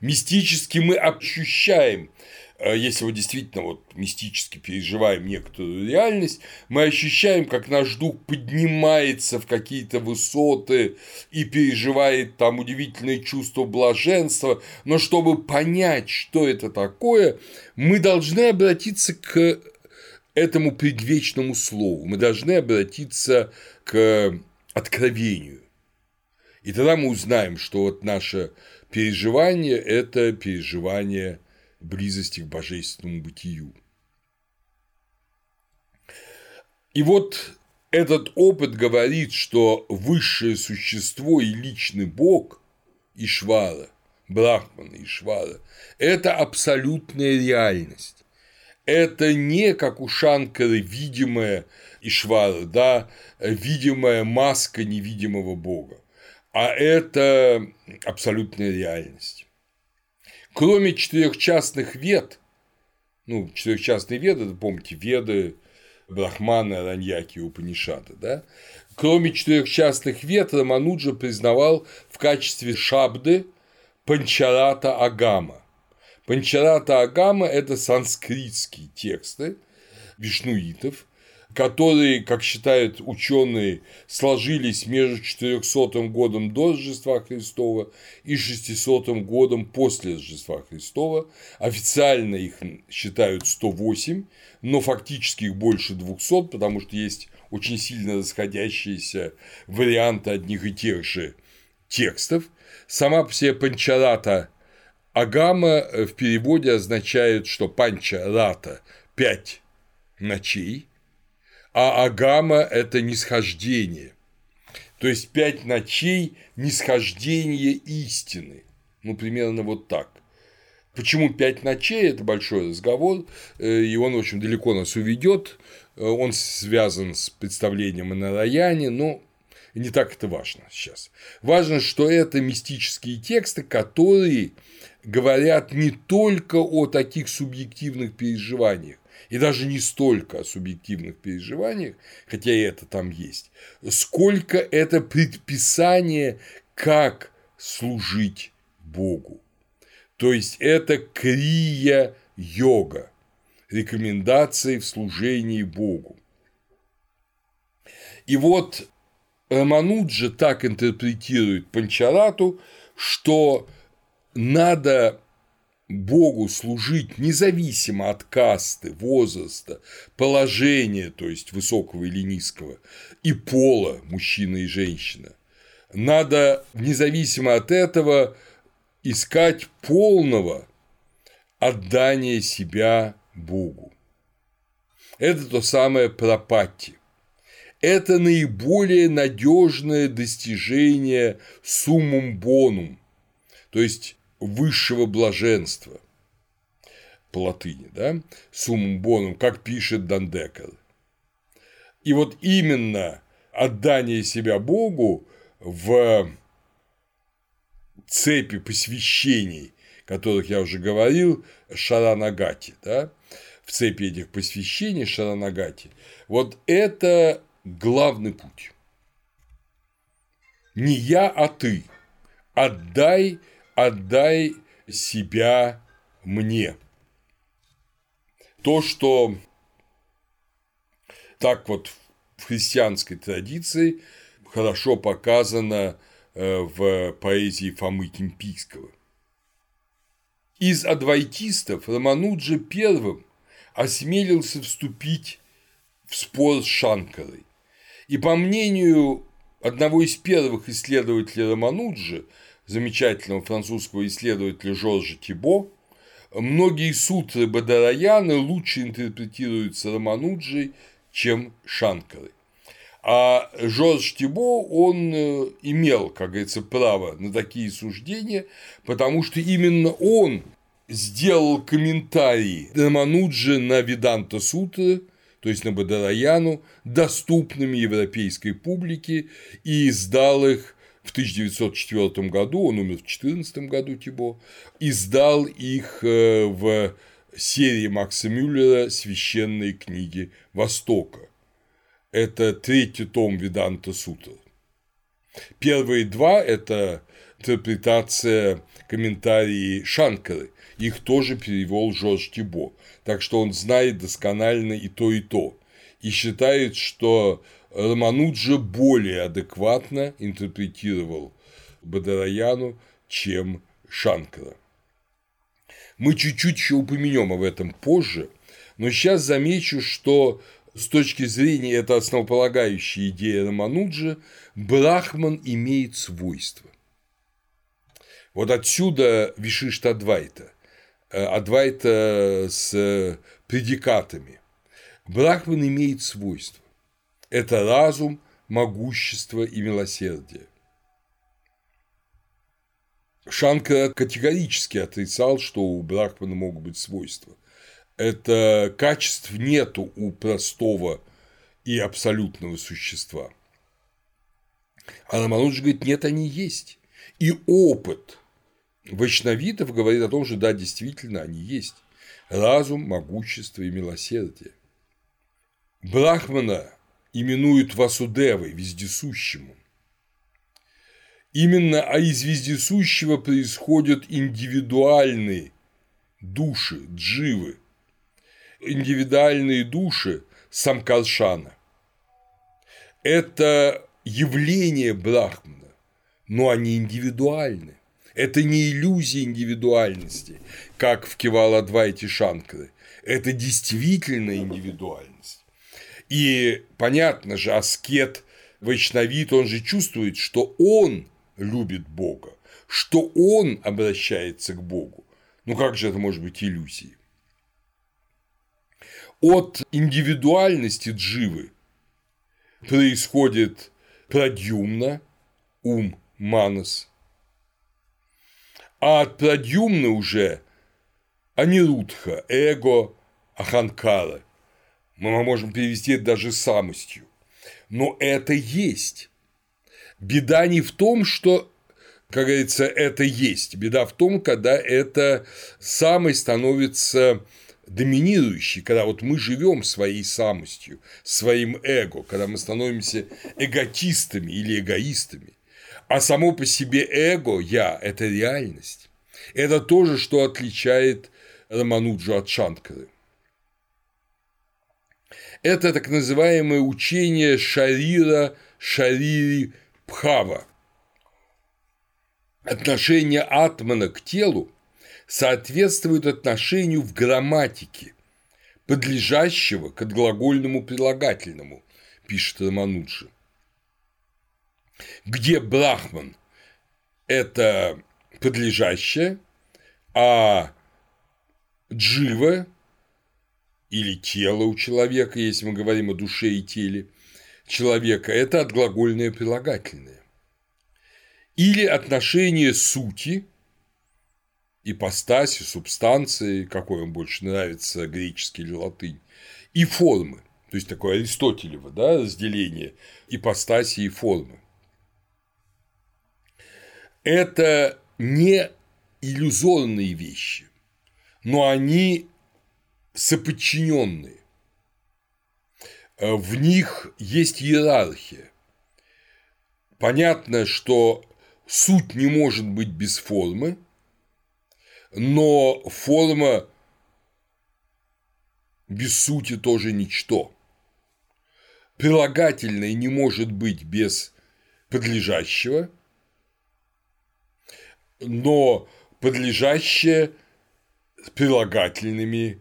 Мистически мы ощущаем э, если мы действительно вот мистически переживаем некоторую реальность, мы ощущаем, как наш дух поднимается в какие-то высоты и переживает там удивительное чувство блаженства, но чтобы понять, что это такое, мы должны обратиться к этому предвечному слову, мы должны обратиться к откровению. И тогда мы узнаем, что вот наше переживание – это переживание близости к божественному бытию. И вот этот опыт говорит, что высшее существо и личный Бог Ишвара, Брахмана Ишвара – это абсолютная реальность. Это не как у Шанкары видимая Ишвара, да, видимая маска невидимого Бога а это абсолютная реальность. Кроме четырех частных вед, ну, четырехчастные веды, помните, веды Брахмана, Раньяки и Упанишада, да? Кроме четырех частных вед, Рамануджа признавал в качестве шабды Панчарата Агама. Панчарата Агама – это санскритские тексты вишнуитов, которые, как считают ученые, сложились между 400 годом до Рождества Христова и 600 годом после Рождества Христова. Официально их считают 108, но фактически их больше 200, потому что есть очень сильно расходящиеся варианты одних и тех же текстов. Сама по себе панчарата Агама в переводе означает, что панчарата – пять ночей – а Агама – это нисхождение. То есть пять ночей нисхождения истины. Ну, примерно вот так. Почему пять ночей – это большой разговор, э, и он очень далеко нас уведет. Э, он связан с представлением о Нараяне, но не так это важно сейчас. Важно, что это мистические тексты, которые говорят не только о таких субъективных переживаниях, и даже не столько о субъективных переживаниях, хотя и это там есть, сколько это предписание, как служить Богу. То есть это крия-йога, рекомендации в служении Богу. И вот Рамануджа так интерпретирует Панчарату, что надо Богу служить независимо от касты, возраста, положения, то есть высокого или низкого, и пола, мужчина и женщина. Надо независимо от этого искать полного отдания себя Богу. Это то самое пропатти. Это наиболее надежное достижение суммум бонум, то есть высшего блаженства по латыни, да, суммум бонум, как пишет Дандекер. И вот именно отдание себя Богу в цепи посвящений, которых я уже говорил, Шаранагати, да, в цепи этих посвящений Шаранагати, вот это главный путь. Не я, а ты. Отдай отдай себя мне. То, что так вот в христианской традиции хорошо показано э, в поэзии Фомы Кимпийского. Из адвайтистов Рамануджа первым осмелился вступить в спор с Шанкарой. И по мнению одного из первых исследователей Рамануджа, замечательного французского исследователя Жоржа Тибо, многие сутры Бадараяны лучше интерпретируются Рамануджей, чем Шанкары. А Жорж Тибо, он э, имел, как говорится, право на такие суждения, потому что именно он сделал комментарии Рамануджи на Веданта Сутры, то есть на Бадараяну, доступными европейской публике и издал их в 1904 году, он умер в 2014 году Тибо, издал их э, в серии Макса Мюллера «Священные книги Востока». Это третий том Веданта Сутра. Первые два – это интерпретация комментарии Шанкары. Их тоже перевел Жорж Тибо. Так что он знает досконально и то, и то. И считает, что Рамануджа более адекватно интерпретировал Бадараяну, чем Шанкара. Мы чуть-чуть еще упомянем об этом позже, но сейчас замечу, что с точки зрения этой основополагающей идеи Рамануджа, Брахман имеет свойства. Вот отсюда Вишишта Адвайта, э, Адвайта с предикатами. Брахман имеет свойства. Это разум, могущество и милосердие. Шанкара категорически отрицал, что у Брахмана могут быть свойства. Это качеств нету у простого и абсолютного существа. А Рамануджи говорит, нет, они есть. И опыт вайшнавитов говорит о том, что да, действительно, они есть. Разум, могущество и милосердие. Брахмана именуют Васудевой, вездесущему. Именно а из вездесущего происходят индивидуальные души, дживы, индивидуальные души Самкаршана. Это явление Брахмана, но они индивидуальны. Это не иллюзия индивидуальности, как в Киваладвайте Шанкры. Это действительно индивидуальность. И понятно же, аскет Вайшнавит, он же чувствует, что он любит Бога, что он обращается к Богу. Ну как же это может быть иллюзией? От индивидуальности дживы происходит прадюмна, ум, манас, а от прадюмна уже анирудха, эго, аханкара. Мы можем перевести это даже самостью. Но это есть. Беда не в том, что как говорится, это есть. Беда в том, когда это самой становится доминирующей, когда вот мы живем своей самостью, своим эго, когда мы становимся эготистами или эгоистами. А само по себе эго, я – это реальность. Это то же, что отличает Рамануджу от Шанкары. Это так называемое учение Шарира Шарири Пхава. Отношение атмана к телу соответствует отношению в грамматике, подлежащего к отглагольному прилагательному, пишет Рамануджи. Где Брахман – это подлежащее, а джива или тело у человека, если мы говорим о душе и теле человека, это отглагольное прилагательное. Или отношение сути, ипостаси, субстанции, какой вам больше нравится, греческий или латынь, и формы, то есть такое аристотелево да, разделение ипостаси и формы. Это не иллюзорные вещи, но они соподчиненные. В них есть иерархия. Понятно, что суть не может быть без формы, но форма без сути тоже ничто. Прилагательное не может быть без подлежащего, но подлежащее прилагательными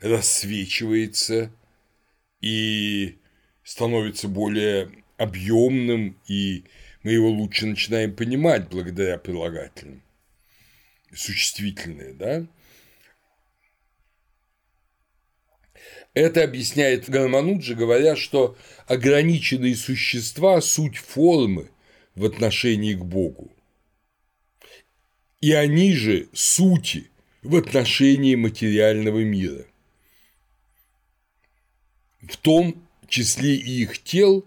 рассвечивается и становится более объемным, и мы его лучше начинаем понимать благодаря прилагательным. Существительные, да? Это объясняет Гармануджи, говоря, что ограниченные существа – суть формы в отношении к Богу и они же сути в отношении материального мира. В том числе и их тел,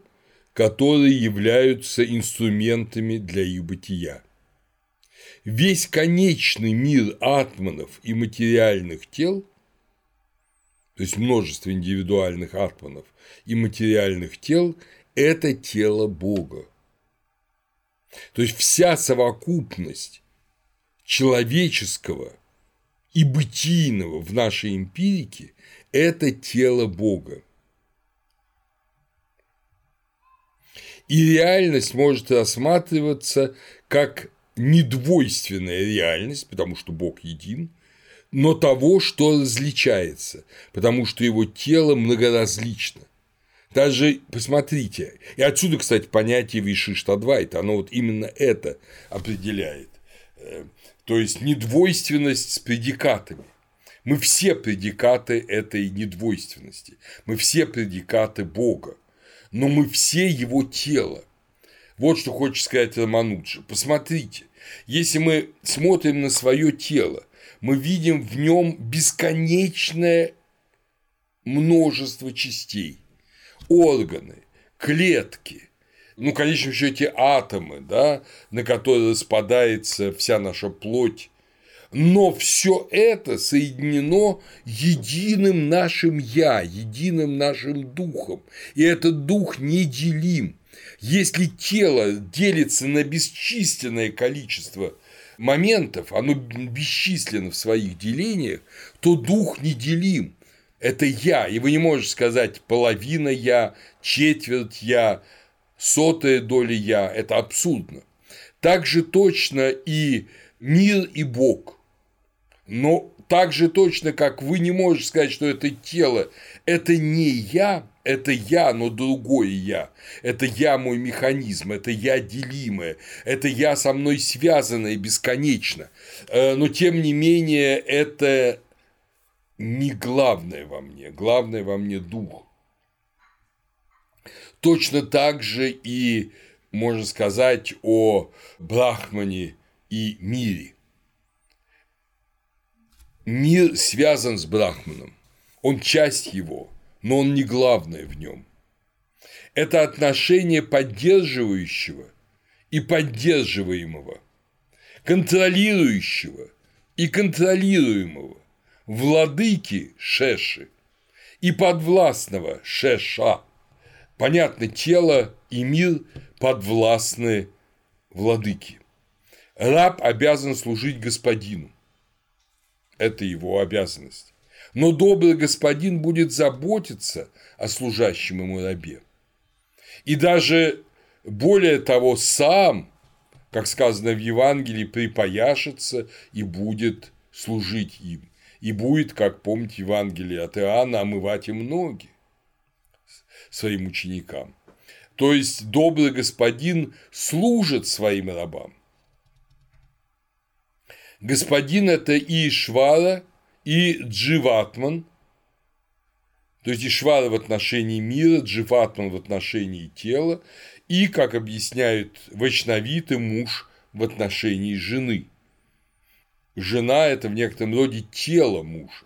которые являются инструментами для их бытия. Весь конечный мир атманов и материальных тел, то есть множество индивидуальных атманов и материальных тел – это тело Бога. То есть вся совокупность человеческого и бытийного в нашей эмпирике – это тело Бога. И реальность может рассматриваться как недвойственная реальность, потому что Бог един, но того, что различается, потому что его тело многоразлично. Даже посмотрите, и отсюда, кстати, понятие Вишиштадвайта, оно вот именно это определяет. Э, то есть недвойственность с предикатами. Мы все предикаты этой недвойственности, мы все предикаты Бога, но мы все его тело. Вот что хочет сказать Рамануджи. Посмотрите, если мы смотрим на свое тело, мы видим в нем бесконечное множество частей, органы, клетки, ну, в конечном счете, атомы, да, на которые распадается вся наша плоть. Но все это соединено единым нашим «я», единым нашим духом. И этот дух неделим. Если тело делится на бесчисленное количество моментов, оно бесчисленно в своих делениях, то дух неделим. Это я, и вы не можете сказать половина я, четверть я, сотая доля я – это абсурдно. Так же точно и мир и Бог. Но так же точно, как вы не можете сказать, что это тело, это не я, это я, но другое я. Это я мой механизм, это я делимое, это я со мной связанное бесконечно. Э, но тем не менее, это не главное во мне, главное во мне дух. Точно так же и можно сказать о Брахмане и мире. Мир связан с Брахманом, он часть его, но он не главное в нем. Это отношение поддерживающего и поддерживаемого, контролирующего и контролируемого, владыки Шеши и подвластного Шеша – Понятно, тело и мир подвластны владыке. Раб обязан служить господину. Это его обязанность. Но добрый господин будет заботиться о служащем ему рабе. И даже более того, сам, как сказано в Евангелии, припояшется и будет служить им. И будет, как помните Евангелие от Иоанна, омывать им ноги своим ученикам. То есть добрый господин служит своим рабам. Господин – это и Ишвара, и Дживатман, то есть Ишвара в отношении мира, Дживатман в отношении тела, и, как объясняют вайшнавиты, муж в отношении жены. Жена – это в некотором роде тело мужа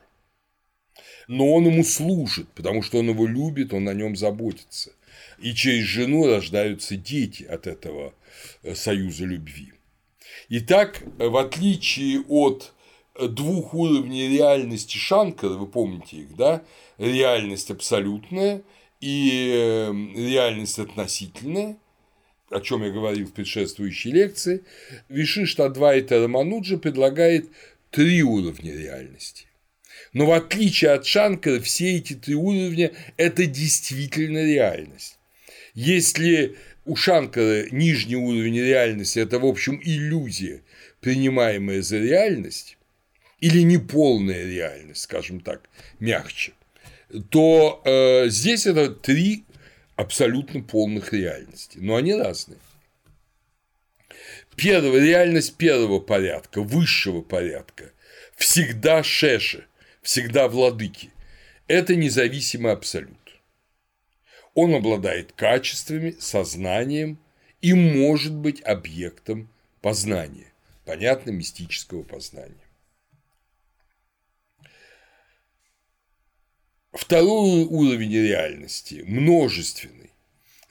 но он ему служит, потому что он его любит, он о нем заботится. И через жену рождаются дети от этого э, союза любви. Итак, в отличие от двух уровней реальности Шанкара, вы помните их, да, реальность абсолютная и э, реальность относительная, о чем я говорил в предшествующей лекции, Вишишта Адвайта Рамануджа предлагает три уровня реальности. Но в отличие от Шанкара, все эти три уровня – это действительно реальность. Если у Шанкара нижний уровень реальности – это, в общем, иллюзия, принимаемая за реальность, или неполная реальность, скажем так, мягче, то э, здесь это три абсолютно полных реальности, но они разные. Первая реальность первого порядка, высшего порядка, всегда шеше, всегда владыки. Это независимый абсолют. Он обладает качествами, сознанием и может быть объектом познания, понятно, мистического познания. Второй уровень реальности – множественный,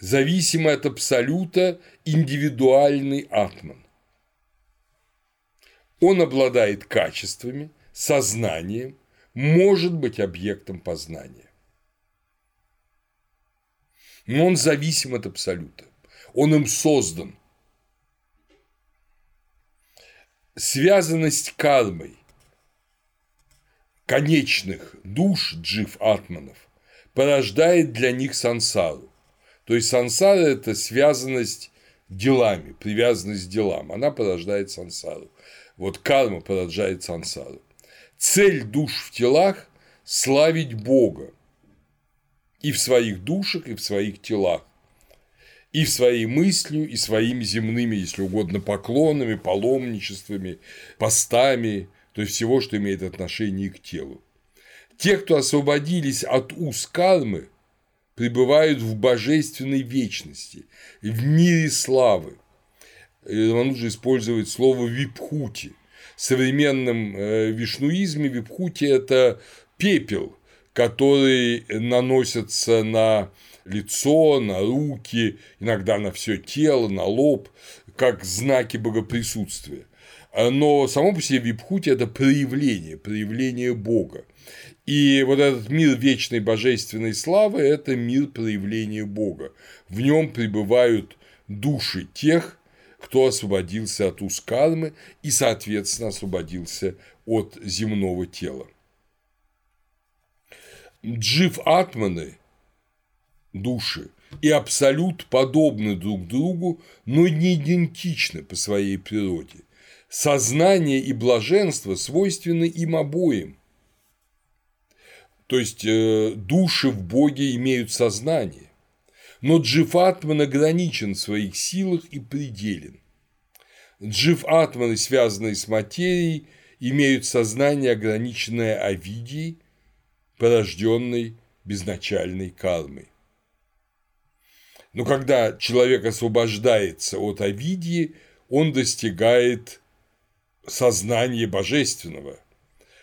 зависимый от абсолюта индивидуальный атман. Он обладает качествами, сознанием может быть объектом познания. Но он зависим от абсолюта. Он им создан. связанность кармой конечных душ джив атманов порождает для них сансару. То есть сансара – это связанность делами, привязанность к делам. Она порождает сансару. Вот карма порождает сансару. Цель душ в телах – славить Бога и в своих душах, и в своих телах и в своей мыслью, и своими земными, если угодно, поклонами, паломничествами, постами, то есть всего, что имеет отношение к телу. Те, кто освободились от уз кармы, пребывают в божественной вечности, в мире славы. Рамануджа использует слово «випхути». В современном э, вишнуизме випхути – это пепел, который наносится на лицо, на руки, иногда на все тело, на лоб, как знаки богоприсутствия. Но само по себе випхути – это проявление, проявление Бога. И вот этот мир вечной божественной славы – это мир проявления Бога. В нем пребывают души тех, кто освободился от ускармы и, соответственно, освободился от земного тела. Джив Атманы души и абсолют подобны друг другу, но не идентичны по своей природе. Сознание и блаженство свойственны им обоим. То есть э, души в Боге имеют сознание, но Джифатман ограничен в своих силах и пределен. Джифатманы, связанные с материей, имеют сознание, ограниченное авидией, порожденной безначальной кармой. Но когда человек освобождается от Овидии, он достигает сознания божественного.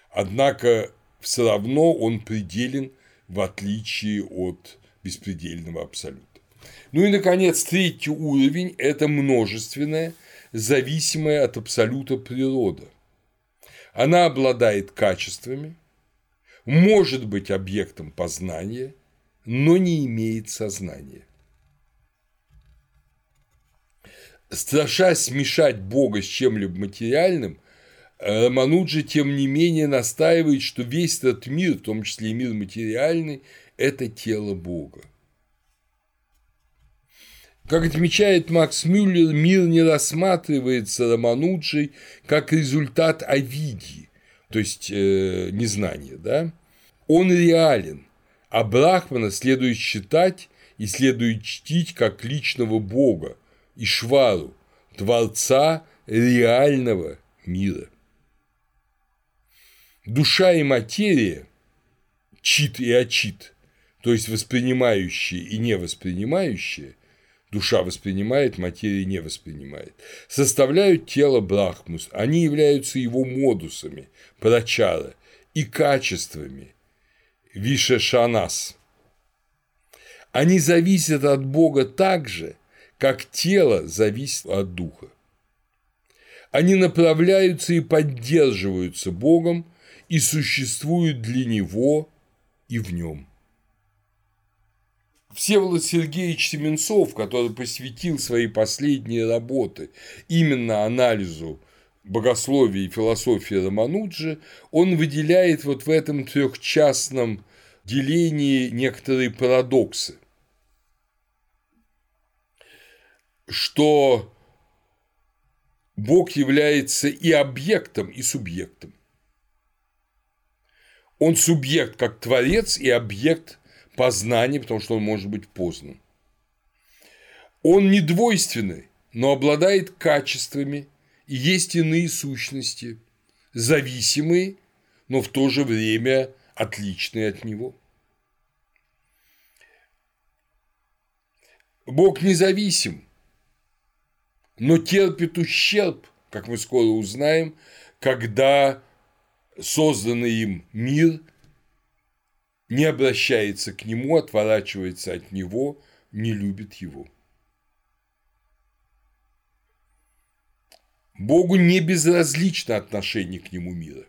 Однако все равно он пределен в отличие от беспредельного абсолюта. Ну и, наконец, третий уровень – это множественная, зависимая от абсолюта природа. Она обладает качествами, может быть объектом познания, но не имеет сознания. страшась смешать Бога с чем-либо материальным, Рамануджи, тем не менее, настаивает, что весь этот мир, в том числе и мир материальный, это тело Бога. Как отмечает Макс Мюллер, мир не рассматривается Рамануджей как результат Овидии, то есть э, незнания, да? Он реален, а Брахмана следует считать и следует чтить как личного Бога, Ишвару, Творца реального мира. Душа и материя, чит и очит, то есть воспринимающие и невоспринимающие, душа воспринимает, материя не воспринимает, составляют тело Брахмус, они являются его модусами, прачара, и качествами, вишешанас. Они зависят от Бога так же, как тело зависит от духа. Они направляются и поддерживаются Богом и существуют для Него и в Нем. Всеволод Сергеевич Семенцов, который посвятил свои последние работы именно анализу богословия и философии Рамануджи, он выделяет вот в этом трехчастном делении некоторые парадоксы. что Бог является и объектом, и субъектом. Он субъект как творец и объект познания, потому что он может быть познан. Он не двойственный, но обладает качествами и есть иные сущности, зависимые, но в то же время отличные от него. Бог независим, но терпит ущерб, как мы скоро узнаем, когда созданный им мир не обращается к нему, отворачивается от него, не любит его. Богу не безразлично отношение к нему мира.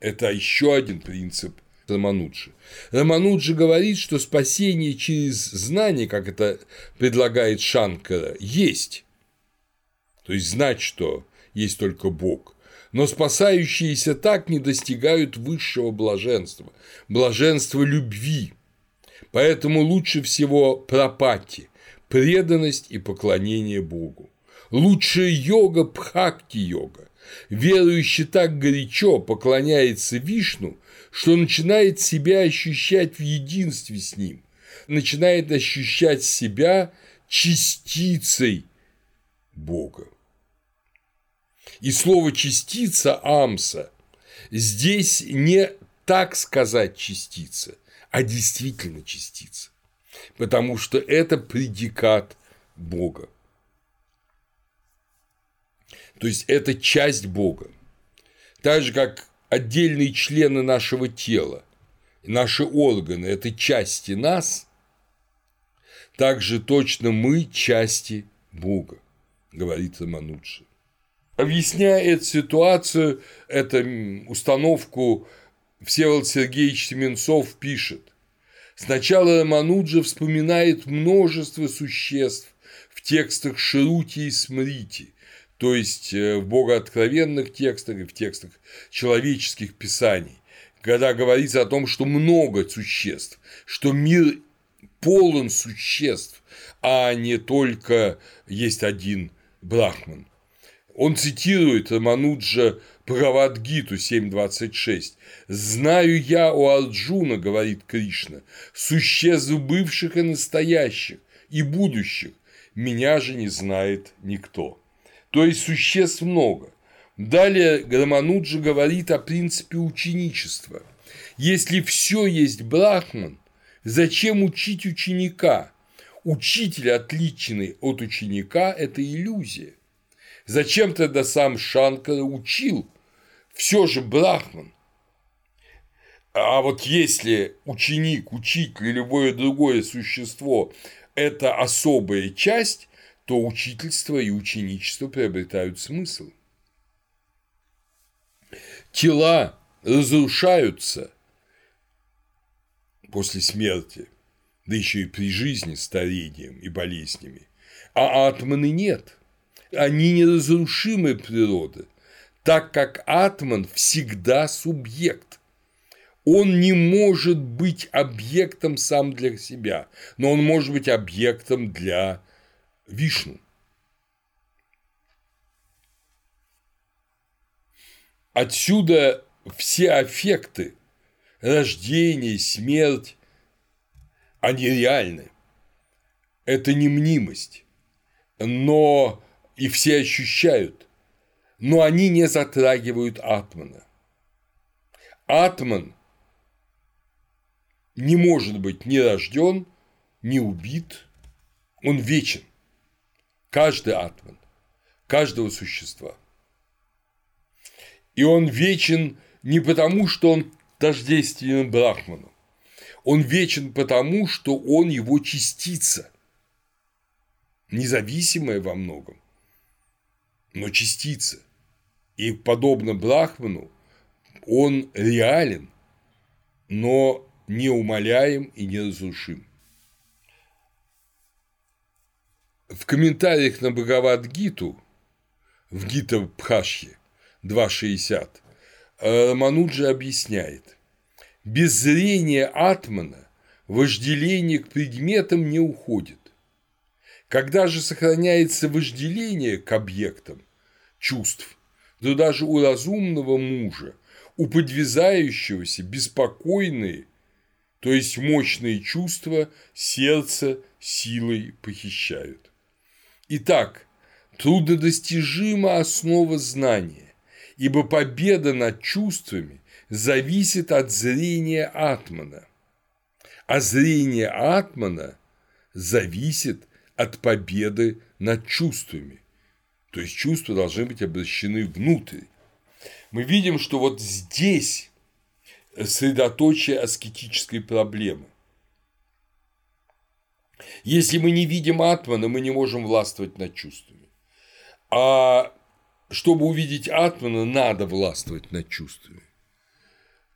Это еще один принцип Рамануджи. Рамануджи говорит, что спасение через знание, как это предлагает Шанкара, есть то есть знать, что есть только Бог. Но спасающиеся так не достигают высшего блаженства, блаженства любви. Поэтому лучше всего пропати, преданность и поклонение Богу. Лучшая йога – пхакти-йога. Верующий так горячо поклоняется Вишну, что начинает себя ощущать в единстве с ним, начинает ощущать себя частицей Бога. И слово частица амса здесь не так сказать частица, а действительно частица, потому что это предикат Бога. То есть это часть Бога. Так же, как отдельные члены нашего тела, наши органы – это части нас, также точно мы части Бога, говорит Рамануджи. Объясняя эту ситуацию, эту установку, Всеволод Сергеевич Семенцов пишет. Сначала Рамануджа вспоминает множество существ в текстах Шрути и Смрити, то есть э, в богооткровенных текстах и в текстах человеческих писаний, когда говорится о том, что много существ, что мир полон существ, а не только есть один брахман. Он цитирует Рамануджа Бхагавадгиту 7.26. «Знаю я у Арджуна, — говорит Кришна, — существ бывших и настоящих, и будущих, меня же не знает никто». То есть существ много. Далее Рамануджа говорит о принципе ученичества. Если все есть брахман, зачем учить ученика? Учитель, отличный от ученика, – это иллюзия. Зачем тогда сам Шанкара учил? Все же брахман. А вот если ученик, учитель любое другое существо – это особая часть, то учительство и ученичество приобретают смысл. Тела разрушаются после смерти, да еще и при жизни старением и болезнями, а атманы нет. Они неразрушимы природы, так как атман всегда субъект. Он не может быть объектом сам для себя, но он может быть объектом для Вишну. Отсюда все аффекты – рождение, смерть – они реальны. Это не мнимость, но и все ощущают, но они не затрагивают атмана. Атман не может быть ни рожден, ни убит, он вечен каждый атман, каждого существа. И он вечен не потому, что он тождествен Брахману, он вечен потому, что он его частица, независимая во многом, но частица. И подобно Брахману, он реален, но неумоляем и неразрушим. В комментариях на Бхагавад-гиту в Гита Пхашье 2.60 Рамануджа объясняет, без зрения атмана вожделение к предметам не уходит. Когда же сохраняется вожделение к объектам чувств, то даже у разумного мужа, у подвязающегося беспокойные, то есть мощные чувства сердце силой похищают. Итак, труднодостижима основа знания, ибо победа над чувствами зависит от зрения Атмана, а зрение Атмана зависит от победы над чувствами. То есть чувства должны быть обращены внутрь. Мы видим, что вот здесь средоточие аскетической проблемы. Если мы не видим атмана, мы не можем властвовать над чувствами. А чтобы увидеть атмана, надо властвовать над чувствами.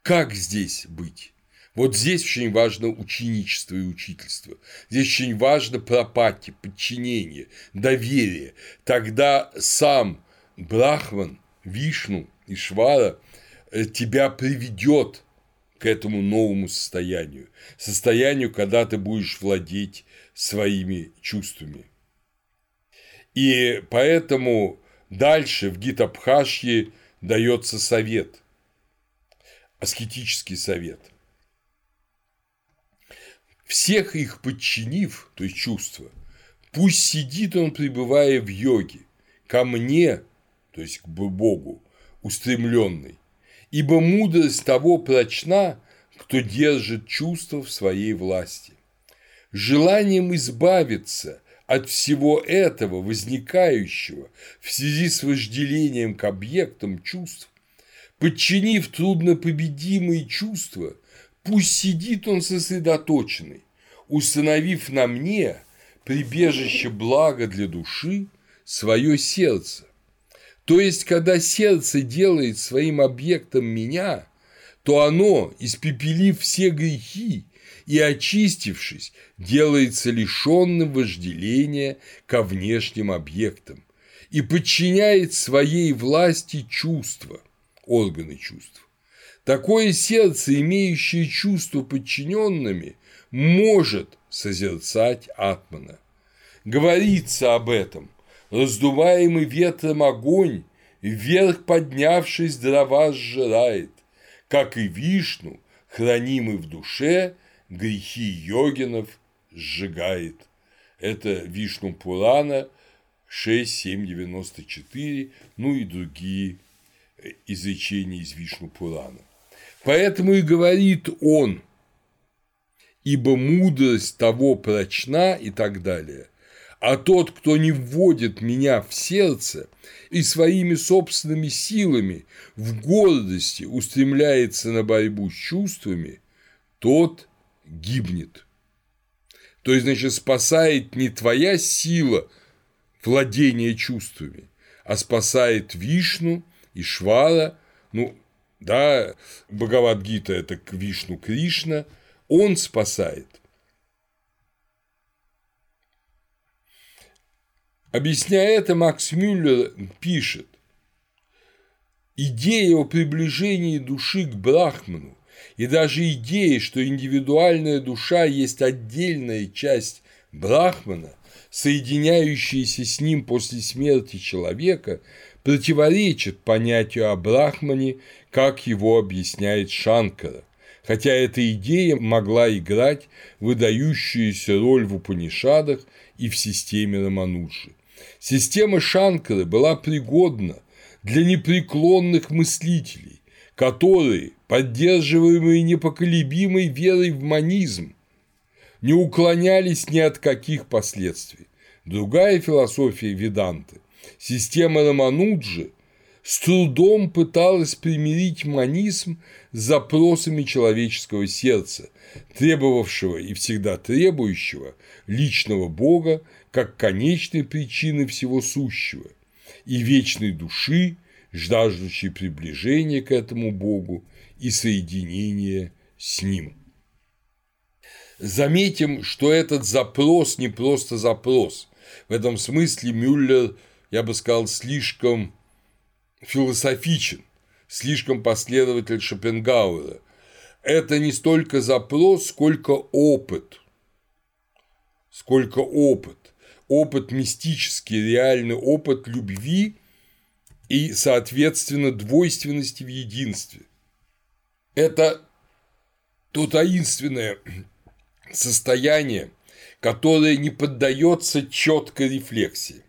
Как здесь быть? Вот здесь очень важно ученичество и учительство. Здесь очень важно пропати, подчинение, доверие. Тогда сам Брахман, Вишну и Швара э, тебя приведет к этому новому состоянию. Состоянию, когда ты будешь владеть своими чувствами. И поэтому дальше в Гитабхашье дается совет, аскетический совет – всех их подчинив, то есть чувства, пусть сидит он, пребывая в йоге, ко мне, то есть к Богу, устремленный, ибо мудрость того прочна, кто держит чувства в своей власти. Желанием избавиться от всего этого, возникающего в связи с вожделением к объектам чувств, подчинив труднопобедимые чувства – Пусть сидит он сосредоточенный, установив на мне прибежище блага для души свое сердце. То есть, когда сердце делает своим объектом меня, то оно, испепелив все грехи и очистившись, делается лишенным вожделения ко внешним объектам и подчиняет своей власти чувства, органы чувств. Такое сердце, имеющее чувство подчиненными, может созерцать Атмана. Говорится об этом. Раздуваемый ветром огонь, вверх поднявшись, дрова сжирает, как и Вишну, хранимый в душе, грехи йогинов сжигает. Это Вишну Пурана 6.7.94, ну и другие изречения из Вишну Пурана. Поэтому и говорит он, ибо мудрость того прочна и так далее. А тот, кто не вводит меня в сердце и своими собственными силами в гордости устремляется на борьбу с чувствами, тот гибнет. То есть, значит, спасает не твоя сила владения чувствами, а спасает Вишну и Швара, ну, да, Бхагавадгита – это Вишну Кришна, он спасает. Объясняя это, Макс Мюллер пишет, идея о приближении души к Брахману и даже идея, что индивидуальная душа есть отдельная часть Брахмана, соединяющаяся с ним после смерти человека, противоречит понятию о Брахмане, как его объясняет Шанкара, хотя эта идея могла играть выдающуюся роль в Упанишадах и в системе Рамануджи. Система Шанкары была пригодна для непреклонных мыслителей, которые, поддерживаемые непоколебимой верой в манизм, не уклонялись ни от каких последствий. Другая философия Веданты Система Рамануджи с трудом пыталась примирить манисм с запросами человеческого сердца, требовавшего и всегда требующего личного Бога как конечной причины всего сущего и вечной души, жаждущей приближения к этому Богу и соединения с Ним. Заметим, что этот запрос не просто запрос. В этом смысле Мюллер я бы сказал, слишком философичен, слишком последователь Шопенгауэра. Это не столько запрос, сколько опыт. Сколько опыт. Опыт мистический, реальный опыт любви и, соответственно, двойственности в единстве. Это то таинственное состояние, которое не поддается четкой рефлексии.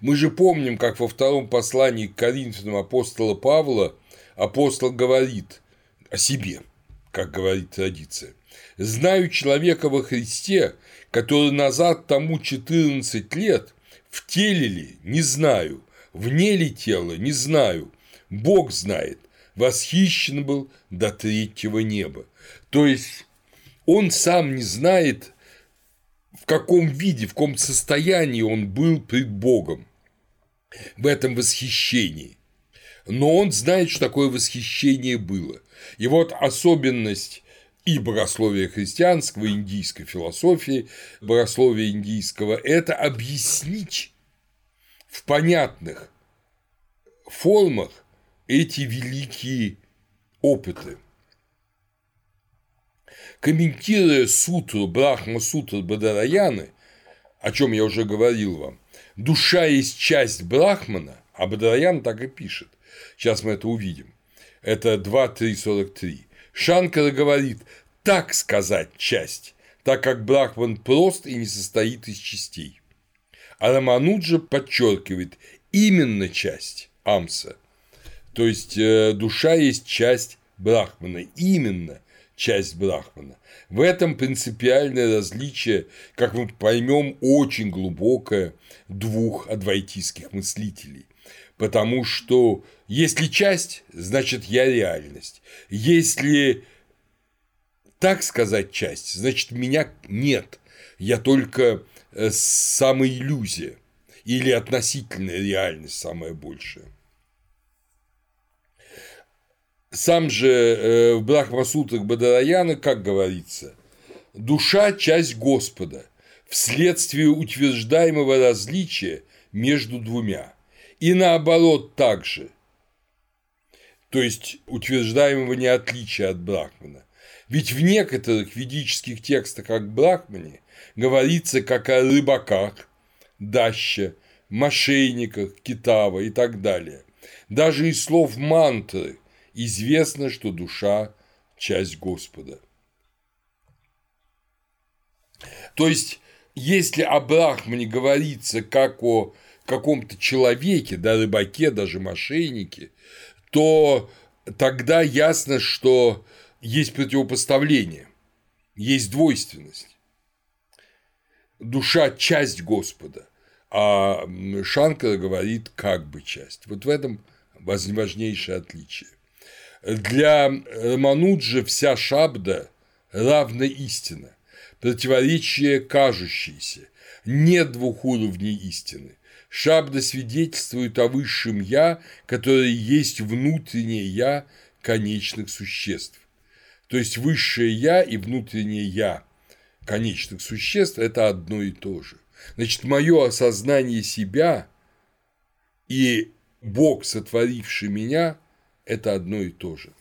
Мы же помним, как во втором послании к Коринфянам апостола Павла апостол говорит о себе, как говорит традиция. «Знаю человека во Христе, который назад тому 14 лет, в теле ли, не знаю, вне ли тела, не знаю, Бог знает, восхищен был до третьего неба». То есть он сам не знает, каком виде, в каком состоянии он был пред Богом в этом восхищении. но он знает, что такое восхищение было. И вот особенность и богословия христианского, и индийской философии, богословия индийского – это объяснить в понятных формах эти великие опыты. Комментируя сутру Брахма Сутру Бадараяны, о чем я уже говорил вам, душа есть часть Брахмана, а Бадараян так и пишет. Сейчас мы это увидим. Это 2.3.43. Шанкара говорит «так сказать часть», так как Брахман прост и не состоит из частей. А Рамануджа подчеркивает именно часть Амса. То есть э, душа есть часть Брахмана, именно часть Брахмана. В этом принципиальное различие, как мы поймем, очень глубокое двух адвайтийских мыслителей. Потому что если часть, значит я реальность. Если так сказать часть, значит меня нет. Я только э, самоиллюзия или относительная реальность самая большая. Сам же э, в Брахмасутрах Бадараяна, как говорится, душа – часть Господа, вследствие утверждаемого различия между двумя. И наоборот также, то есть утверждаемого неотличия от Брахмана. Ведь в некоторых ведических текстах о Брахмане говорится как о рыбаках, даще, мошенниках, китава и так далее. Даже из слов мантры известно, что душа – часть Господа. То есть, если о Брахмане говорится как о каком-то человеке, да, рыбаке, даже мошеннике, то тогда ясно, что есть противопоставление, есть двойственность. Душа – часть Господа, а Шанкара говорит как бы часть. Вот в этом важнейшее отличие. Для Рамануджа вся шабда равна истина, противоречие кажущееся, нет двух уровней истины. Шабда свидетельствует о высшем «я», которое есть внутреннее «я» конечных существ. То есть высшее «я» и внутреннее «я» конечных существ – это одно и то же. Значит, мое осознание себя и Бог, сотворивший меня, это одно и то же.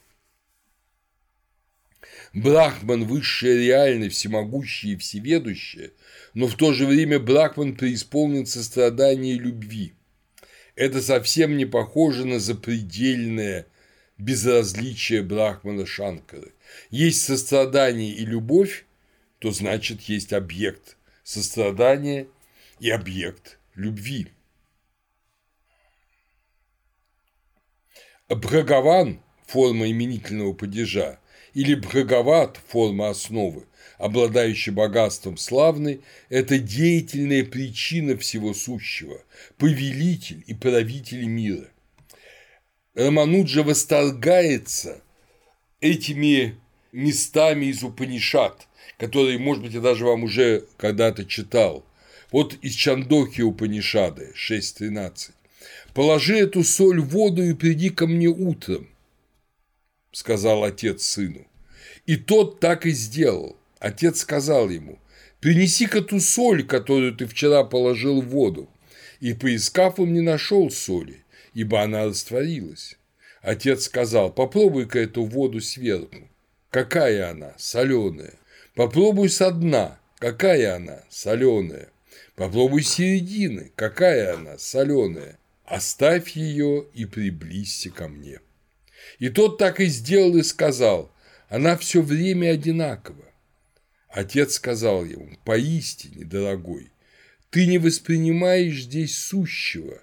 Брахман – высшая реальность, всемогущая и всеведущая, но в то же время Брахман преисполнен сострадания и любви. Это совсем не похоже на запредельное безразличие Брахмана Шанкары. Есть сострадание и любовь, то значит есть объект сострадания и объект любви. Бхагаван – форма именительного падежа, или Бхагават – форма основы, обладающий богатством славный, это деятельная причина всего сущего, повелитель и правитель мира. Рамануджа восторгается этими местами из Упанишат, которые, может быть, я даже вам уже когда-то читал. Вот из Чандоки Упанишады 6.13. «Положи эту соль в воду и приди ко мне утром», – сказал отец сыну. И тот так и сделал. Отец сказал ему, принеси-ка ту соль, которую ты вчера положил в воду. И поискав, он не нашел соли, ибо она растворилась. Отец сказал, попробуй-ка эту воду сверху. Какая она? Соленая. Попробуй со дна. Какая она? Соленая. Попробуй середины. Какая она? Соленая. Оставь ее и приблизься ко мне. И тот так и сделал и сказал, она все время одинакова. Отец сказал ему, поистине, дорогой, ты не воспринимаешь здесь сущего,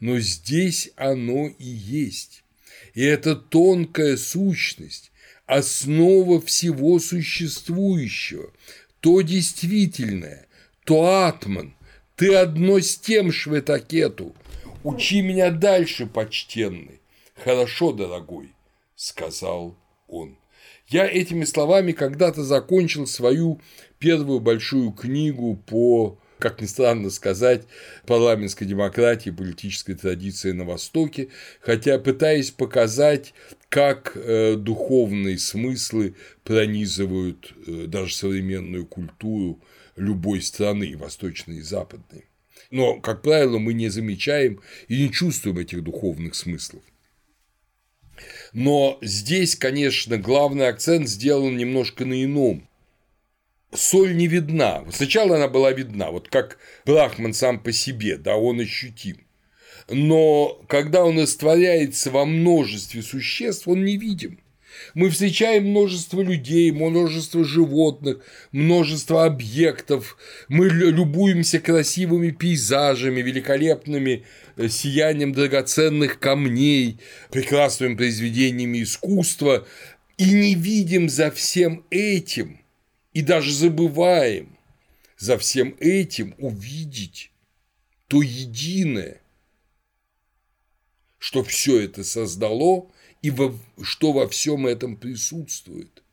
но здесь оно и есть. И это тонкая сущность, основа всего существующего, то действительное, то атман, ты одно с тем, Шветакету, учи меня дальше, почтенный. Хорошо, дорогой, сказал он. Я этими словами когда-то закончил свою первую большую книгу по как ни странно сказать, парламентской демократии, политической традиции на Востоке, хотя пытаясь показать, как э, духовные смыслы пронизывают э, даже современную культуру любой страны, восточной и западной. Но, как правило, мы не замечаем и не чувствуем этих духовных смыслов. Но здесь, конечно, главный акцент сделан немножко на ином соль не видна. Сначала она была видна, вот как Брахман сам по себе, да, он ощутим. Но когда он растворяется во множестве существ, он невидим. Мы встречаем множество людей, множество животных, множество объектов. Мы любуемся красивыми пейзажами, великолепными э, сиянием драгоценных камней, прекрасными произведениями искусства и не видим за всем этим – и даже забываем за всем этим увидеть то единое, что все это создало и во, что во всем этом присутствует.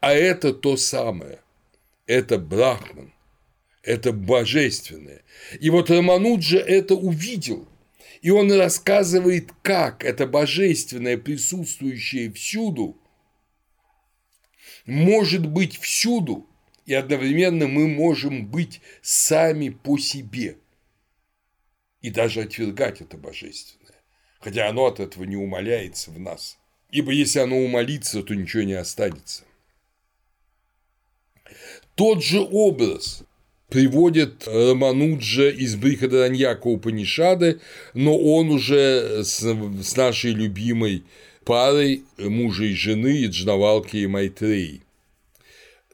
А это то самое, это Брахман, это божественное. И вот Рамануджа это увидел, и он рассказывает, как это божественное, присутствующее всюду, может быть всюду, и одновременно мы можем быть сами по себе. И даже отвергать это божественное, хотя оно от этого не умаляется в нас. Ибо если оно умолится, то ничего не останется. Тот же образ приводит Рамануджа из Брихадараньяка Упанишады, но он уже с, с нашей любимой парой мужа и жены Джнавалки и Майтреи.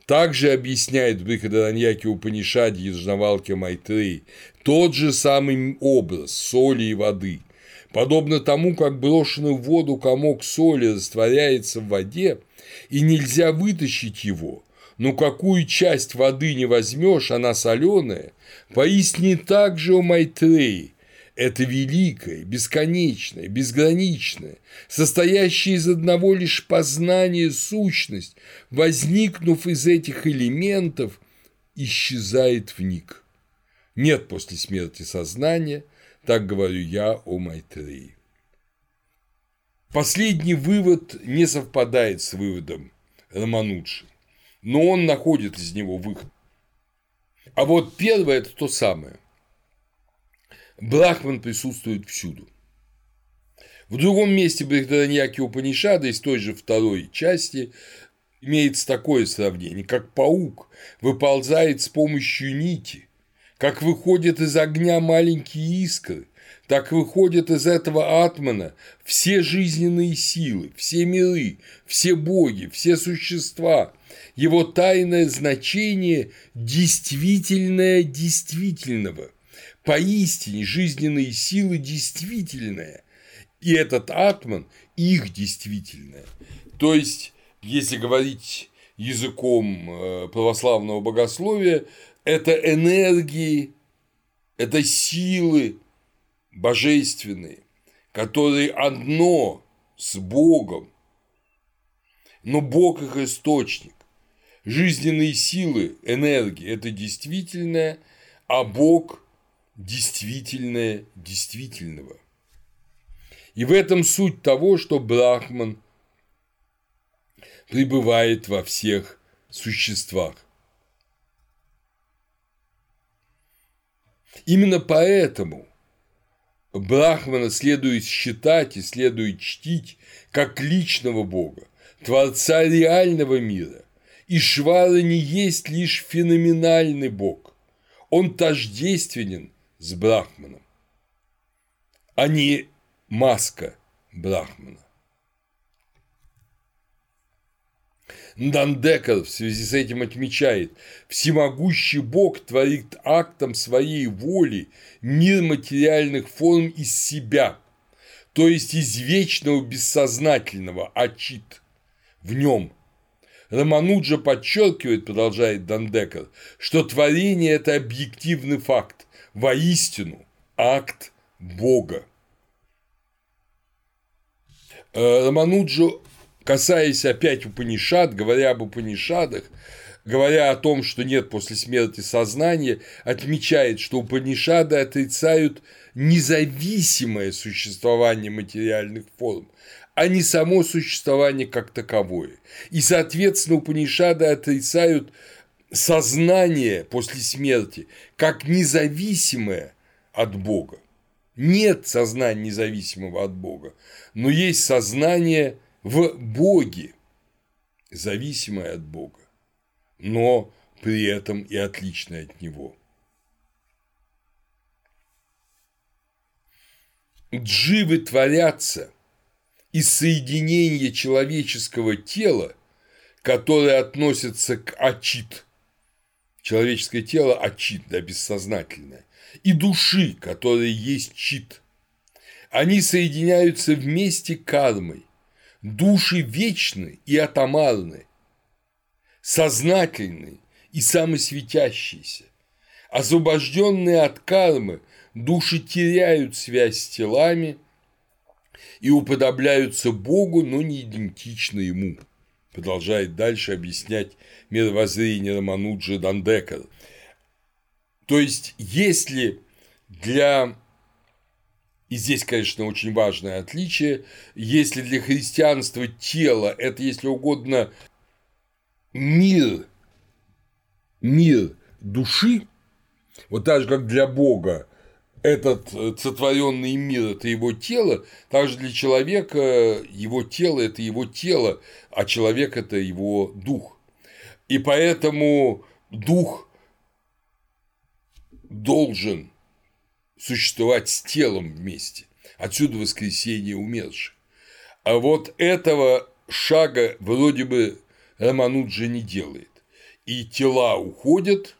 Также объясняет в Брихадараньяке Упанишаде Яджнавалке Майтреи тот же самый образ соли и воды. Подобно тому, как брошенный в воду комок соли растворяется в воде, и нельзя вытащить его, но какую часть воды не возьмешь, она соленая, поистине так же у Майтреи, это великое, бесконечное, безграничное, состоящее из одного лишь познания сущность, возникнув из этих элементов, исчезает в них. Нет после смерти сознания, так говорю я о Майтреи. Последний вывод не совпадает с выводом Рамануджи, но он находит из него выход. А вот первое – это то самое. Брахман присутствует всюду. В другом месте Брихдараньяки Упанишада из той же второй части имеется такое сравнение, как паук выползает с помощью нити, как выходят из огня маленькие искры, так выходят из этого атмана все жизненные силы, все миры, все боги, все существа, его тайное значение действительное действительного, поистине жизненные силы действительные, и этот атман их действительное. То есть, если говорить языком э, православного богословия, это энергии, это силы божественные, которые одно с Богом, но Бог их источник. Жизненные силы, энергии – это действительное, а Бог действительное действительного. И в этом суть того, что Брахман пребывает во всех существах. Именно поэтому Брахмана следует считать и следует чтить как личного Бога, Творца реального мира, и Швара не есть лишь феноменальный Бог, он тождественен с Брахманом, а не маска Брахмана. Дандекер в связи с этим отмечает, всемогущий Бог творит актом своей воли мир материальных форм из себя, то есть из вечного бессознательного, ачит, в нем. Рамануджа подчеркивает, продолжает Дандекер, что творение – это объективный факт, воистину акт Бога. Рамануджо, касаясь опять Упанишад, говоря об Упанишадах, говоря о том, что нет после смерти сознания, отмечает, что Упанишады отрицают независимое существование материальных форм, а не само существование как таковое. И, соответственно, Упанишады отрицают сознание после смерти как независимое от Бога. Нет сознания независимого от Бога, но есть сознание в Боге, зависимое от Бога, но при этом и отличное от Него. Дживы творятся из соединения человеческого тела, которое относится к Ачит. Человеческое тело – Ачит, да, бессознательное. И души, которая есть Чит. Они соединяются вместе кармой. Души вечны и атомарны, сознательны и самосветящиеся. Освобожденные от кармы, души теряют связь с телами и уподобляются Богу, но не идентичны Ему. Продолжает дальше объяснять мировоззрение Рамануджа Дандекар. То есть, если для и здесь, конечно, очень важное отличие, если для христианства тело – это, если угодно, мир, мир души, вот так же, как для Бога этот э, сотворенный мир – это его тело, также для человека его тело – это его тело, а человек – это его дух. И поэтому дух должен существовать с телом вместе. Отсюда воскресение умерших. А вот этого шага вроде бы Рамануджа не делает. И тела уходят,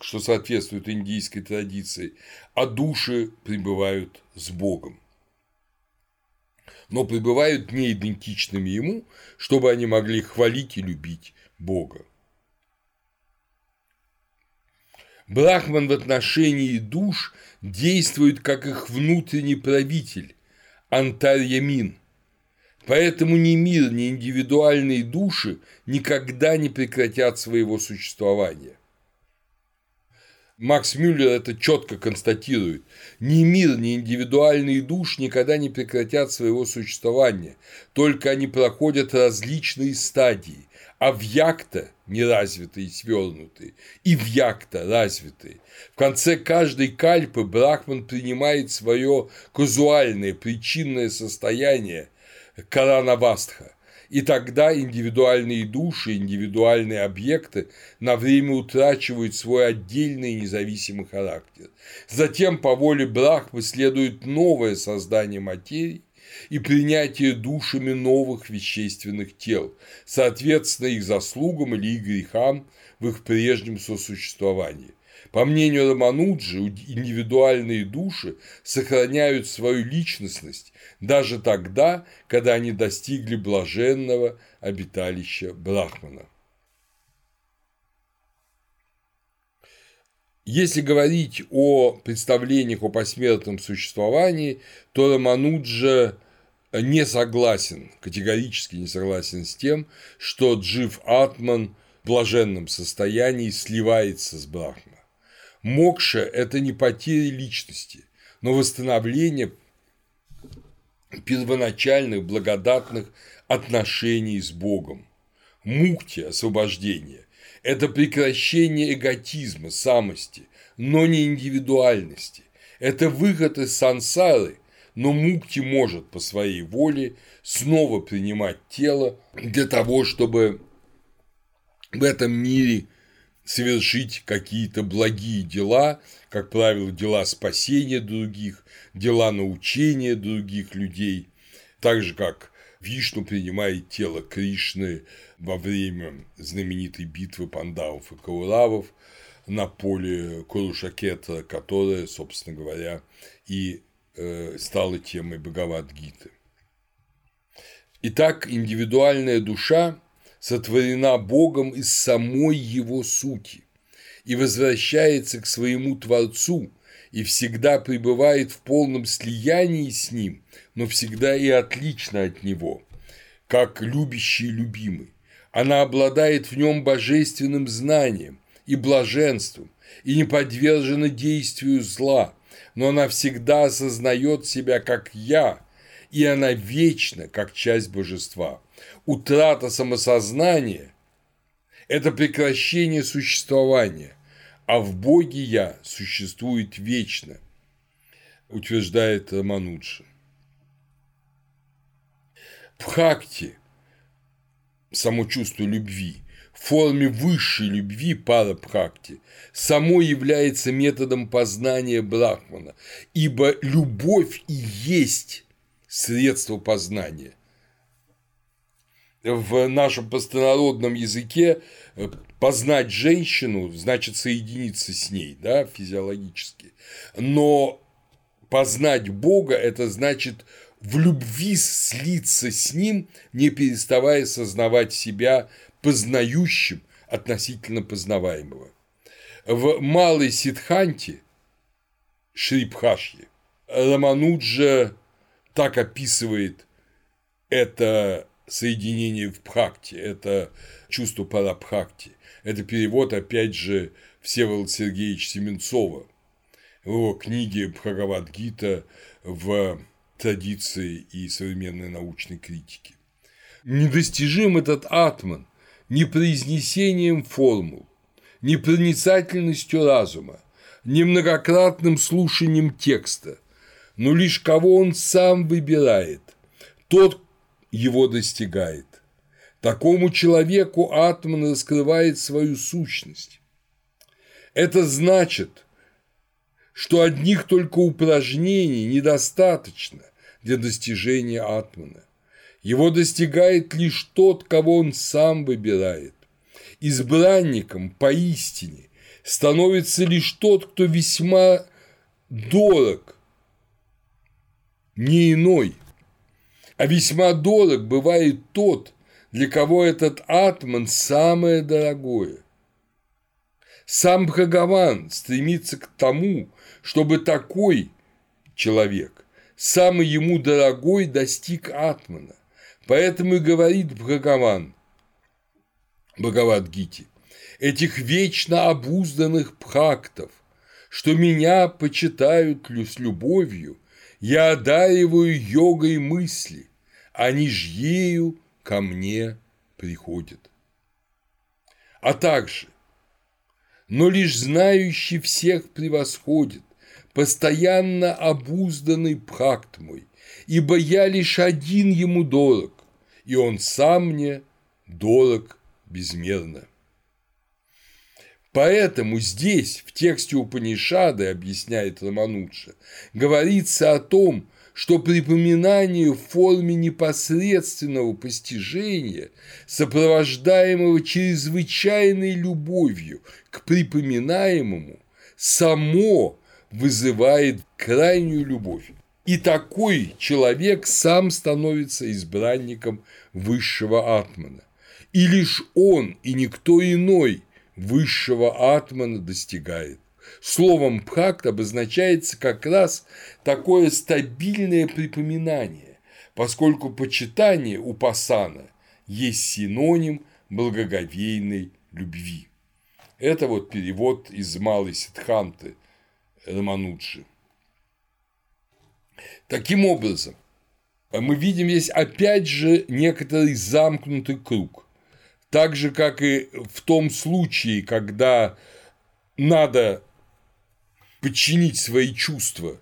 что соответствует индийской традиции, а души пребывают с Богом. Но пребывают не идентичными ему, чтобы они могли хвалить и любить Бога. Брахман в отношении душ действует как их внутренний правитель, Антарьямин. Поэтому ни мир, ни индивидуальные души никогда не прекратят своего существования. Макс Мюллер это четко констатирует. Ни мир, ни индивидуальные души никогда не прекратят своего существования, только они проходят различные стадии, а в якта неразвитые и свернутые, и в якта развитые. В конце каждой кальпы Брахман принимает свое казуальное причинное состояние Каранавастха, и тогда индивидуальные души, индивидуальные объекты на время утрачивают свой отдельный независимый характер. Затем по воле Брахмы следует новое создание материи, и принятие душами новых вещественных тел, соответственно их заслугам или их грехам в их прежнем сосуществовании. По мнению Рамануджи, индивидуальные души сохраняют свою личностность даже тогда, когда они достигли блаженного обиталища Брахмана. Если говорить о представлениях о посмертном существовании, то Рамануджа не согласен, категорически не согласен с тем, что Джив Атман в блаженном состоянии сливается с Брахма. Мокша – это не потеря личности, но восстановление первоначальных благодатных отношений с Богом. Мукти – освобождение это прекращение эготизма, самости, но не индивидуальности. Это выход из сансары, но мукти может по своей воле снова принимать тело для того, чтобы в этом мире совершить какие-то благие дела, как правило, дела спасения других, дела научения других людей, так же, как Вишну принимает тело Кришны во время знаменитой битвы пандавов и кауравов на поле Курушакета, которая, собственно говоря, и стала темой Бхагавад-гиты. Итак, индивидуальная душа сотворена Богом из самой его сути и возвращается к своему Творцу и всегда пребывает в полном слиянии с Ним, но всегда и отлично от Него, как любящий любимый Она обладает в нем божественным знанием и блаженством, и не подвержена действию зла, но она всегда осознает себя как «я», и она вечна, как часть божества. Утрата самосознания – это прекращение существования, а в Боге «я» существует вечно, утверждает Рамануджи. Бхакти, само чувство любви, форме высшей любви пара практи само является методом познания Брахмана, ибо любовь и есть средство познания. В нашем простонародном языке э, познать женщину значит соединиться с ней, да, физиологически. Но познать Бога – это значит в любви слиться с Ним, не переставая сознавать себя познающим относительно познаваемого. В Малой Сидханте Шрипхашье Рамануджа так описывает это соединение в Бхакти, это чувство парабхакти. Это перевод, опять же, Всеволода Сергеевича Семенцова в его книге Бхагавадгита в традиции и современной научной критики. Недостижим этот атман ни произнесением формул, ни проницательностью разума, ни многократным слушанием текста, но лишь кого он сам выбирает, тот его достигает. Такому человеку атман раскрывает свою сущность. Это значит, что одних только упражнений недостаточно для достижения атмана. Его достигает лишь тот, кого он сам выбирает. Избранником поистине становится лишь тот, кто весьма дорог, не иной. А весьма дорог бывает тот, для кого этот атман самое дорогое. Сам Бхагаван стремится к тому, чтобы такой человек, самый ему дорогой, достиг атмана. Поэтому и говорит Бхагаван, Бхагавадгити, этих вечно обузданных пхактов, что меня почитают с любовью, я одариваю йогой мысли, они ж ею ко мне приходят. А также, но лишь знающий всех превосходит, постоянно обузданный пхакт мой, ибо я лишь один ему дорог, и он сам мне дорог безмерно. Поэтому здесь, в тексте Упанишады, объясняет Рамануджа, говорится о том, что припоминание в форме непосредственного постижения, сопровождаемого чрезвычайной любовью к припоминаемому, само вызывает крайнюю любовь. И такой человек сам становится избранником высшего атмана. И лишь он и никто иной высшего атмана достигает. Словом «бхакт» обозначается как раз такое стабильное припоминание, поскольку почитание у пасана есть синоним благоговейной любви. Это вот перевод из Малой Сидханты Рамануджи. Таким образом, мы видим здесь опять же некоторый замкнутый круг. Так же, как и в том случае, когда надо подчинить свои чувства,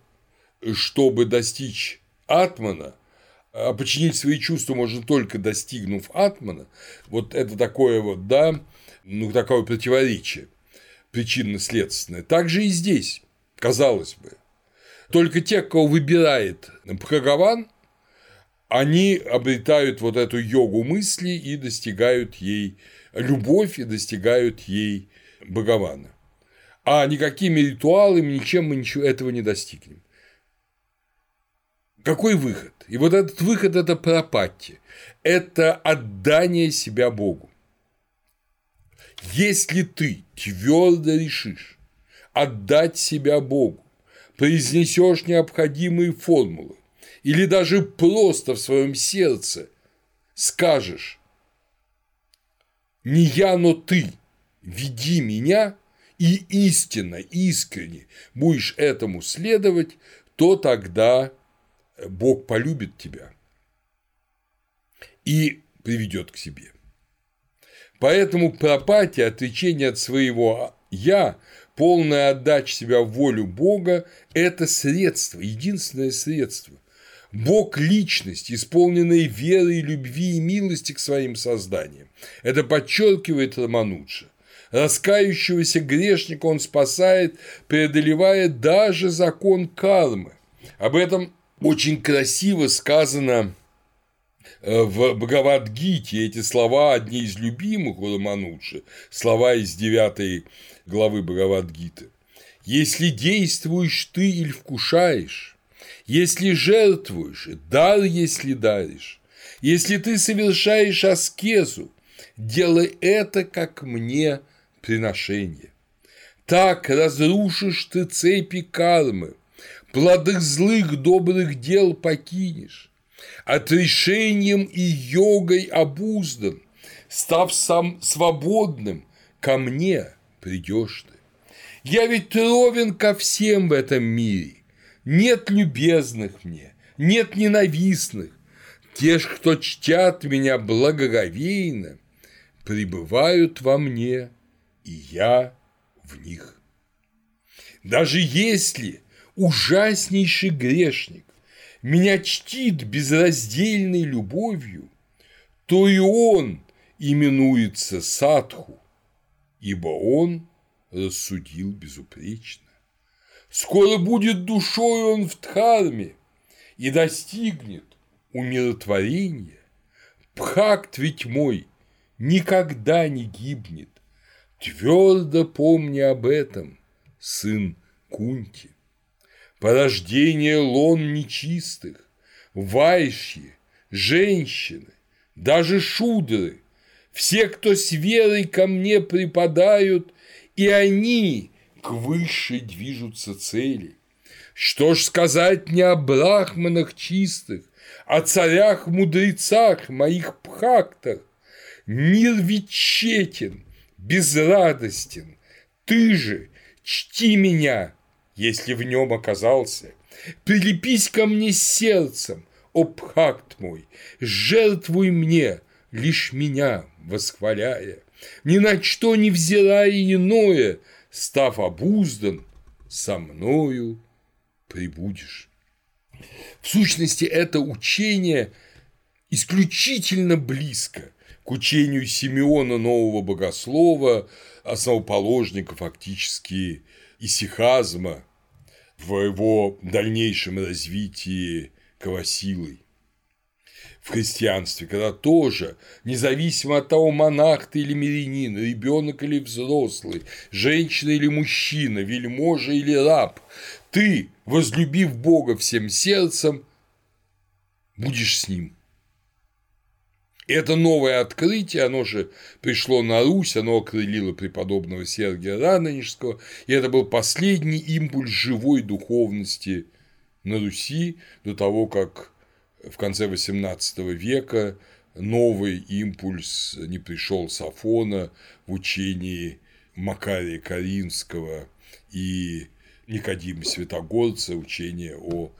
чтобы достичь атмана, а подчинить свои чувства можно только достигнув атмана, вот это такое вот, да, ну, такое противоречие причинно-следственное. Так же и здесь, казалось бы. Только те, кого выбирает Бхагаван, они обретают вот эту йогу мысли и достигают ей любовь и достигают ей Бхагавана. А никакими ритуалами, ничем мы ничего этого не достигнем. Какой выход? И вот этот выход – это пропатти, это отдание себя Богу. Если ты твердо решишь отдать себя Богу, произнесешь необходимые формулы, или даже просто в своем сердце скажешь не я, но ты, веди меня, и истинно, искренне будешь этому следовать, то тогда Бог полюбит тебя и приведет к себе. Поэтому пропатия, отречение от своего «я», полная отдача себя волю Бога – это средство, единственное средство. Бог – личность, исполненная веры, любви и милости к своим созданиям. Это подчеркивает Романуджа. Раскающегося грешника он спасает, преодолевая даже закон кармы. Об этом очень красиво сказано в Бхагавадгите эти слова одни из любимых у Рамануджи, слова из 9 главы Бхагавадгиты. Если действуешь ты или вкушаешь, если жертвуешь, дар если даришь, если ты совершаешь аскезу, делай это как мне приношение. Так разрушишь ты цепи кармы, плоды злых добрых дел покинешь, отрешением и йогой обуздан, став сам свободным, ко мне придешь ты. Я ведь ровен ко всем в этом мире, нет любезных мне, нет ненавистных, те ж, кто чтят меня благоговейно, пребывают во мне, и я в них. Даже если ужаснейший грешник меня чтит безраздельной любовью, то и он именуется садху, ибо он рассудил безупречно. Скоро будет душой он в дхарме и достигнет умиротворения. Пхакт ведь мой никогда не гибнет, твердо помни об этом, сын Кунти порождение лон нечистых, вайши, женщины, даже шудры, все, кто с верой ко мне припадают, и они к высшей движутся цели. Что ж сказать не о брахманах чистых, о царях-мудрецах, моих пхактах? Мир ведь тщетен, безрадостен. Ты же чти меня, если в нем оказался. Прилепись ко мне сердцем, о пхакт мой, жертвуй мне, лишь меня восхваляя, ни на что не взирая иное, став обуздан, со мною прибудешь. В сущности, это учение исключительно близко к учению Симеона Нового Богослова, основоположника фактически исихазма, в его дальнейшем развитии квасилой. В христианстве, когда тоже, независимо от того, монах ты или мирянин, ребенок или взрослый, женщина или мужчина, вельможа или раб, ты, возлюбив Бога всем сердцем, будешь с Ним. Это новое открытие, оно же пришло на Русь, оно окрылило преподобного Сергия Радонежского, и это был последний импульс живой духовности на Руси до того, как в конце XVIII века новый импульс не пришел с Афона в учении Макария Каринского и Никодима Святогорца, учение о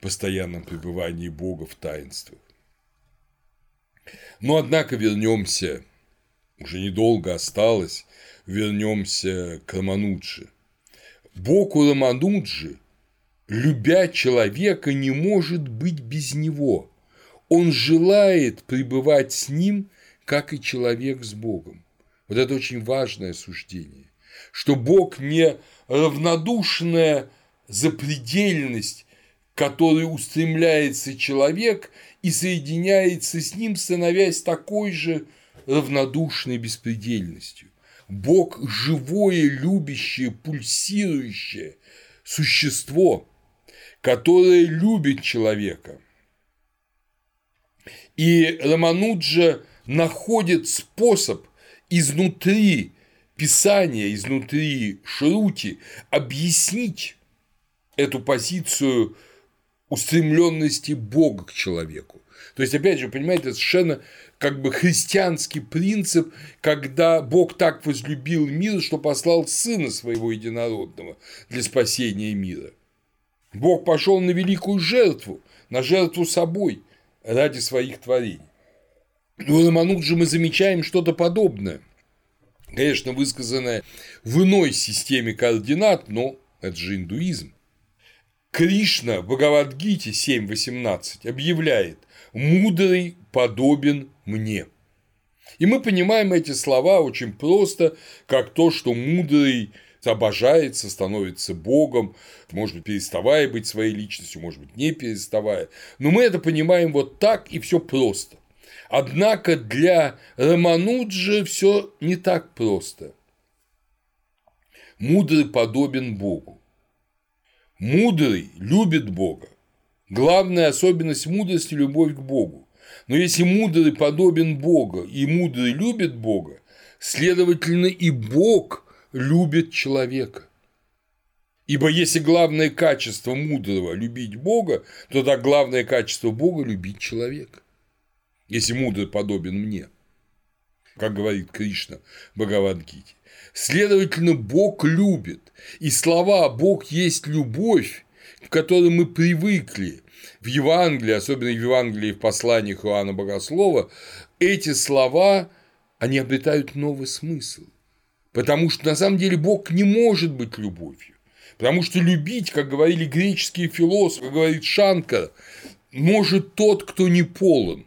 постоянном пребывании Бога в таинствах. Но, однако, вернемся, уже недолго осталось, вернемся к Рамануджи. У Рамануджи, любя человека, не может быть без него. Он желает пребывать с ним, как и человек с Богом. Вот это очень важное суждение, что Бог не равнодушная запредельность, которой устремляется человек и соединяется с ним, становясь такой же равнодушной беспредельностью. Бог – живое, любящее, пульсирующее существо, которое любит человека. И Рамануджа находит способ изнутри Писания, изнутри Шрути объяснить эту позицию устремленности Бога к человеку. То есть, опять же, понимаете, это совершенно как бы христианский принцип, когда Бог так возлюбил мир, что послал Сына Своего Единородного для спасения мира. Бог пошел на великую жертву, на жертву собой ради своих творений. У Рамануджи мы замечаем что-то подобное, конечно, высказанное в иной системе координат, но это же индуизм. Кришна в Бхагавадгите 7.18 объявляет «мудрый подобен мне». И мы понимаем эти слова очень просто, как то, что мудрый обожается, становится Богом, может быть, переставая быть своей личностью, может быть, не переставая. Но мы это понимаем вот так, и все просто. Однако для Рамануджи все не так просто. Мудрый подобен Богу. Мудрый любит Бога. Главная особенность мудрости – любовь к Богу. Но если мудрый подобен Богу и мудрый любит Бога, следовательно, и Бог любит человека. Ибо если главное качество мудрого – любить Бога, то тогда главное качество Бога – любить человека если мудрый подобен мне, как говорит Кришна в Бхагавадгите. Следовательно, Бог любит, и слова «Бог есть любовь», к которой мы привыкли в Евангелии, особенно в Евангелии в посланиях Иоанна Богослова, эти слова, они обретают новый смысл. Потому что на самом деле Бог не может быть любовью. Потому что любить, как говорили греческие философы, говорит Шанкар, может тот, кто не полон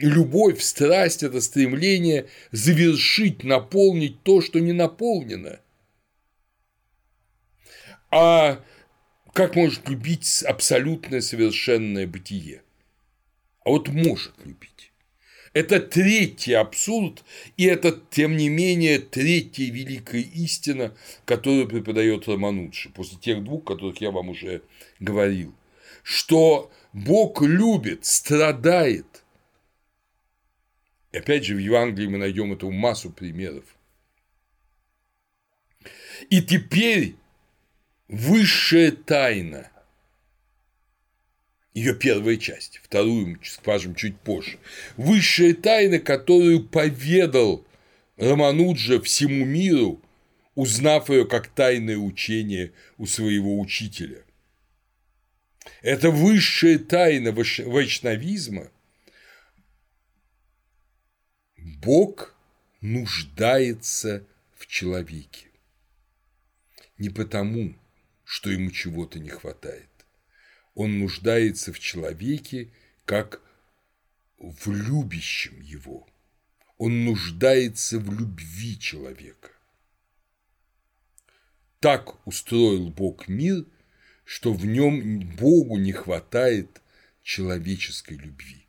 любовь, страсть – это стремление завершить, наполнить то, что не наполнено. А как может любить абсолютное совершенное бытие? А вот может любить. Это третий абсурд, и это, тем не менее, третья великая истина, которую преподает Романуджи, после тех двух, которых я вам уже говорил, что Бог любит, страдает – опять же, в Евангелии мы найдем эту массу примеров. И теперь высшая тайна, ее первая часть, вторую мы скажем чуть позже, высшая тайна, которую поведал Рамануджа всему миру, узнав ее как тайное учение у своего учителя. Это высшая тайна вайшнавизма – Бог нуждается в человеке. Не потому, что ему чего-то не хватает. Он нуждается в человеке как в любящем его. Он нуждается в любви человека. Так устроил Бог мир, что в нем Богу не хватает человеческой любви.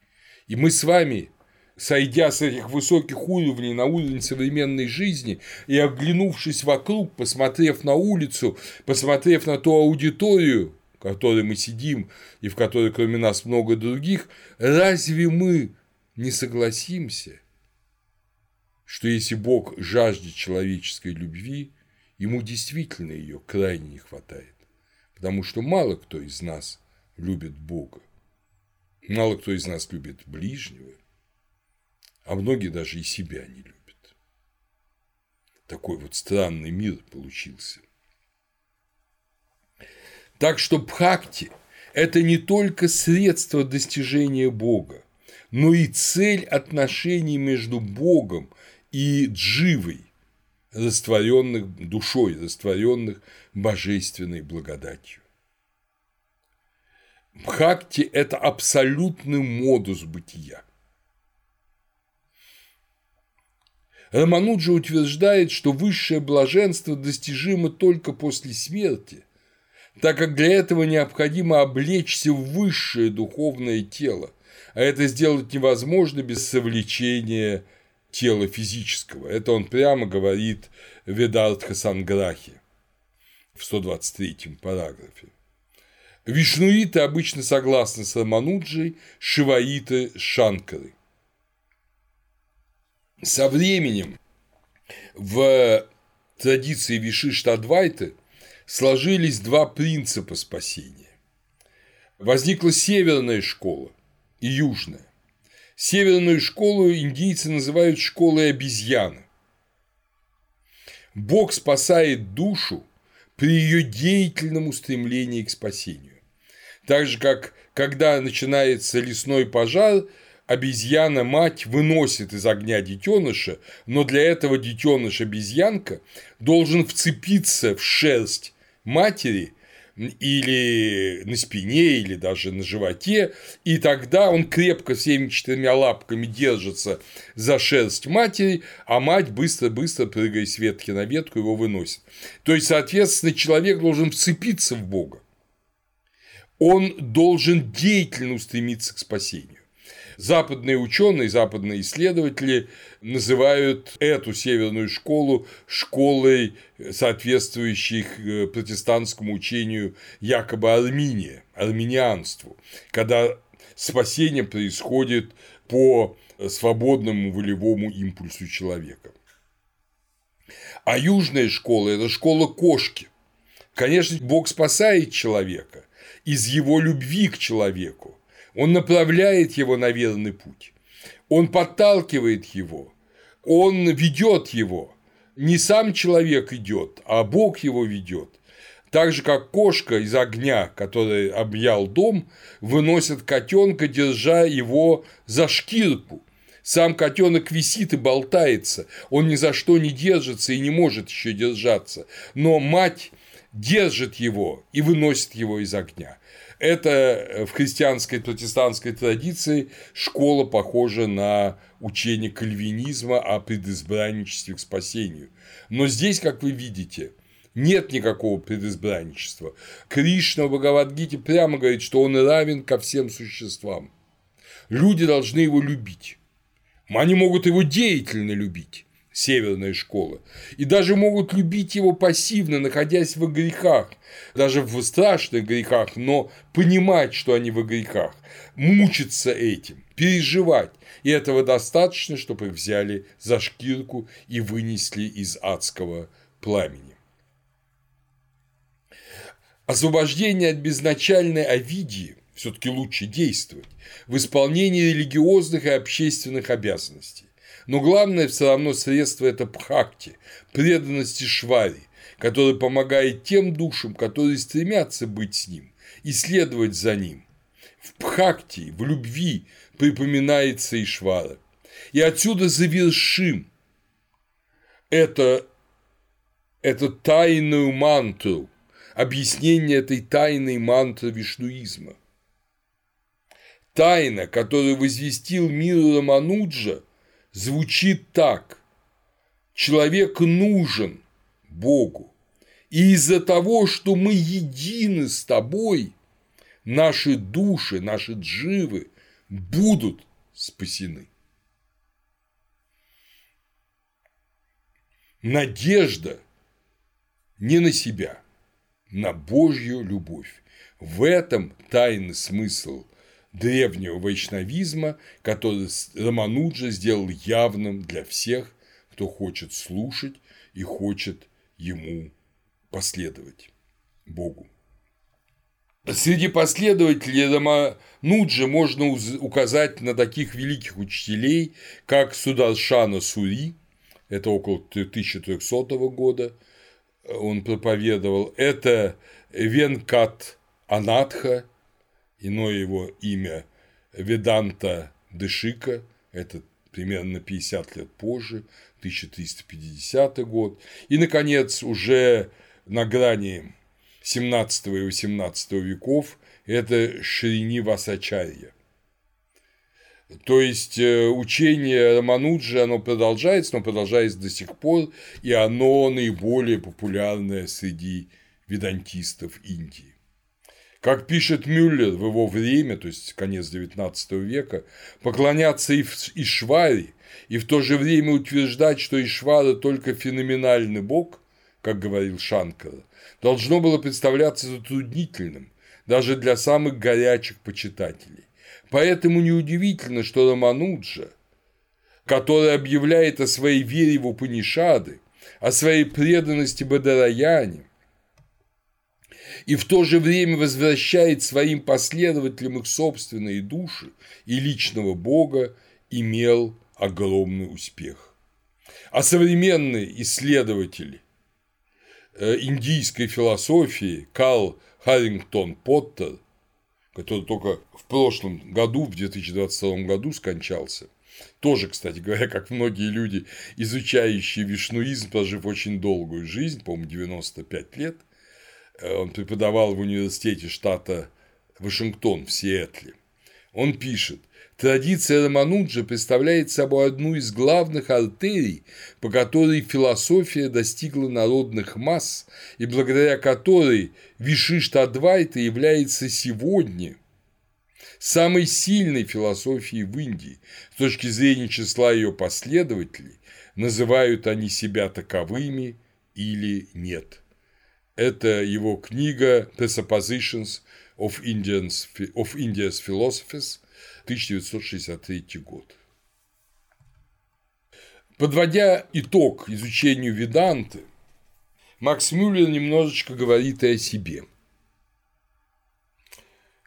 И мы с вами сойдя с этих высоких уровней на уровень современной жизни и оглянувшись вокруг, посмотрев на улицу, посмотрев на ту аудиторию, в которой мы сидим и в которой кроме нас много других, разве мы не согласимся, что если Бог жаждет человеческой любви, ему действительно ее крайне не хватает, потому что мало кто из нас любит Бога, мало кто из нас любит ближнего, а многие даже и себя не любят. Такой вот странный мир получился. Так что бхакти – это не только средство достижения Бога, но и цель отношений между Богом и дживой, растворенных душой, растворенных божественной благодатью. Бхакти – это абсолютный модус бытия. Рамануджа утверждает, что высшее блаженство достижимо только после смерти, так как для этого необходимо облечься в высшее духовное тело, а это сделать невозможно без совлечения тела физического. Это он прямо говорит в Ведартха Санграхе в 123 параграфе. Вишнуиты обычно согласны с Рамануджей, шиваиты – с. Со временем в традиции Вишиштадвайты сложились два принципа спасения. Возникла северная школа, и южная. Северную школу индийцы называют школой обезьяны. Бог спасает душу при ее деятельном устремлении к спасению. Так же, как когда начинается лесной пожар, обезьяна-мать выносит из огня детеныша, но для этого детеныш-обезьянка должен вцепиться в шерсть матери или на спине, или даже на животе, и тогда он крепко всеми четырьмя лапками держится за шерсть матери, а мать быстро-быстро, прыгая с ветки на ветку, его выносит. То есть, соответственно, человек должен вцепиться в Бога. Он должен деятельно устремиться к спасению. Западные ученые, западные исследователи называют эту северную школу школой, соответствующей э, протестантскому учению якобы Армения, армянианству, когда спасение происходит по свободному волевому импульсу человека. А южная школа – это школа кошки. Конечно, Бог спасает человека из его любви к человеку, он направляет его на верный путь, он подталкивает его, он ведет его. Не сам человек идет, а Бог его ведет. Так же, как кошка из огня, который объял дом, выносит котенка, держа его за шкирку. Сам котенок висит и болтается, он ни за что не держится и не может еще держаться, но мать держит его и выносит его из огня. Это э, в христианской протестантской традиции школа похожа на учение кальвинизма о предизбранничестве к спасению. Но здесь, как вы видите, нет никакого предизбранничества. Кришна в Бхагавадгите прямо говорит, что он равен ко всем существам. Люди должны его любить. Они могут его деятельно любить северная школа, и даже могут любить его пассивно, находясь в грехах, даже в страшных грехах, но понимать, что они в грехах, мучиться этим, переживать, и этого достаточно, чтобы их взяли за шкирку и вынесли из адского пламени. Освобождение от безначальной овидии все-таки лучше действовать в исполнении религиозных и общественных обязанностей. Но главное все равно средство – это пхакти, преданности швари, который помогает тем душам, которые стремятся быть с ним и следовать за ним. В пхакти, в любви припоминается Ишвара. И отсюда завершим это, это тайную мантру, объяснение этой тайной мантры вишнуизма. Тайна, которую возвестил мир Рамануджа, звучит так. Человек нужен Богу. И из-за того, что мы едины с тобой, наши души, наши дживы будут спасены. Надежда не на себя, на Божью любовь. В этом тайный смысл древнего вайшнавизма, который Рамануджа сделал явным для всех, кто хочет слушать и хочет ему последовать Богу. Среди последователей Рамануджа можно указать на таких великих учителей, как Сударшана Сури, это около 1300 года, он проповедовал, это Венкат Анатха, иное его имя Веданта Дышика, это примерно 50 лет позже, 1350 год. И, наконец, уже на грани 17 и 18 веков это Шрини Васачарья. То есть э, учение Рамануджи, оно продолжается, но продолжается до сих пор, и оно наиболее популярное среди ведантистов Индии. Как пишет Мюллер в его время, то есть конец XIX века, поклоняться Ишваре и в то же время утверждать, что Ишвара только феноменальный бог, как говорил Шанкара, должно было представляться затруднительным даже для самых горячих почитателей. Поэтому неудивительно, что Рамануджа, который объявляет о своей вере в Упанишады, о своей преданности Бадараяне, и в то же время возвращает своим последователям их собственные души и личного Бога, имел огромный успех. А современный исследователь э, индийской философии Карл Харрингтон Поттер, который только в прошлом году, в 2022 году скончался, тоже, кстати говоря, как многие люди, изучающие вишнуизм, прожив очень долгую жизнь, по-моему, 95 лет, он преподавал в университете штата Вашингтон в Сиэтле. Он пишет, Традиция Рамануджа представляет собой одну из главных артерий, по которой философия достигла народных масс и благодаря которой Вишишта-Адвайта является сегодня самой сильной философией в Индии. С точки зрения числа ее последователей, называют они себя таковыми или нет. Это его книга Presuppositions of, Indians, of India's Philosophies – 1963 год. Подводя итог изучению Веданты, Макс Мюллер немножечко говорит и о себе.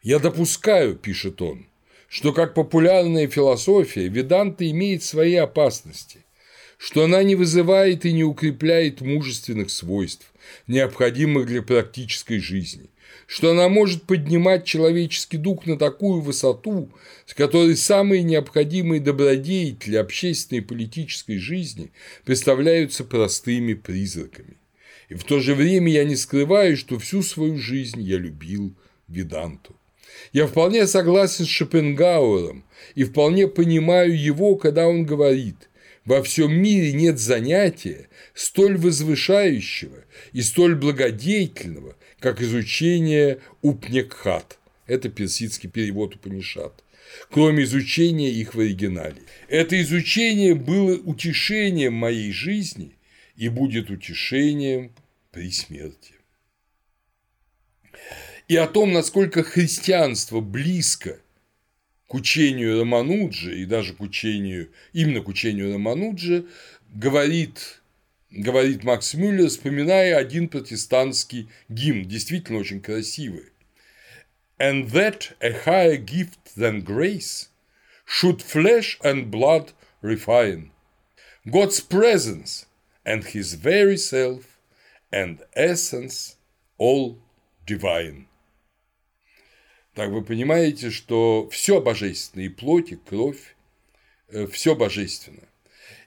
«Я допускаю, – пишет он, – что как популярная философия Веданта имеет свои опасности, что она не вызывает и не укрепляет мужественных свойств, необходимых для практической жизни, что она может поднимать человеческий дух на такую высоту, с которой самые необходимые добродетели общественной и политической жизни представляются простыми призраками. И в то же время я не скрываю, что всю свою жизнь я любил Веданту. Я вполне согласен с Шопенгауэром и вполне понимаю его, когда он говорит – во всем мире нет занятия столь возвышающего и столь благодетельного, как изучение Упнекхат. Это персидский перевод Упанишат. Кроме изучения их в оригинале. Это изучение было утешением моей жизни и будет утешением при смерти. И о том, насколько христианство близко к учению Рамануджи и даже к учению, именно к учению Рамануджи, говорит говорит Макс Мюллер, вспоминая один протестантский гимн, действительно очень красивый. And that a higher gift than grace should flesh and blood refine. God's presence and his very self and essence all divine. Так вы понимаете, что все божественное, и плоть, и кровь, э, все божественно.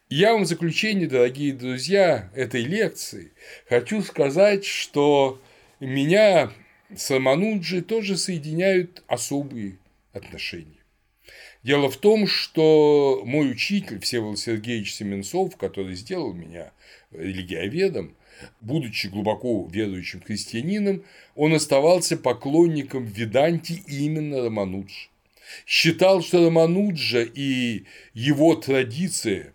Я вам в заключение, дорогие друзья, этой лекции хочу сказать, что меня с Рамануджи тоже соединяют особые отношения. Дело в том, что мой учитель Всеволод Сергеевич Семенцов, который сделал меня религиоведом, будучи глубоко верующим христианином, он оставался поклонником Веданти именно Рамануджи. Считал, что Рамануджа и его традиция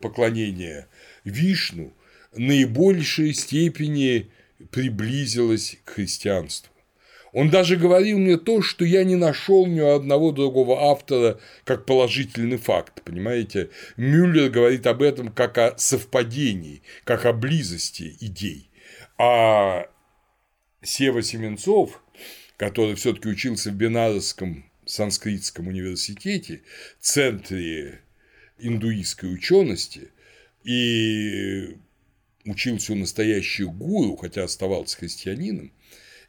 поклонения Вишну наибольшей степени приблизилась к христианству. Он даже говорил мне то, что я не нашел ни одного другого автора как положительный факт, понимаете? Мюллер говорит об этом как о совпадении, как о близости идей. А Сева Семенцов, который все-таки учился в Бенарском санскритском университете, центре индуистской учености и учился у настоящих гуру, хотя оставался христианином,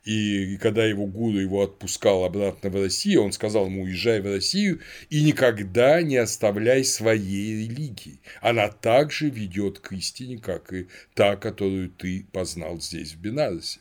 и когда его гуру его отпускал обратно в Россию, он сказал ему, уезжай в Россию и никогда не оставляй своей религии. Она также ведет к истине, как и та, которую ты познал здесь, в Бенаросе.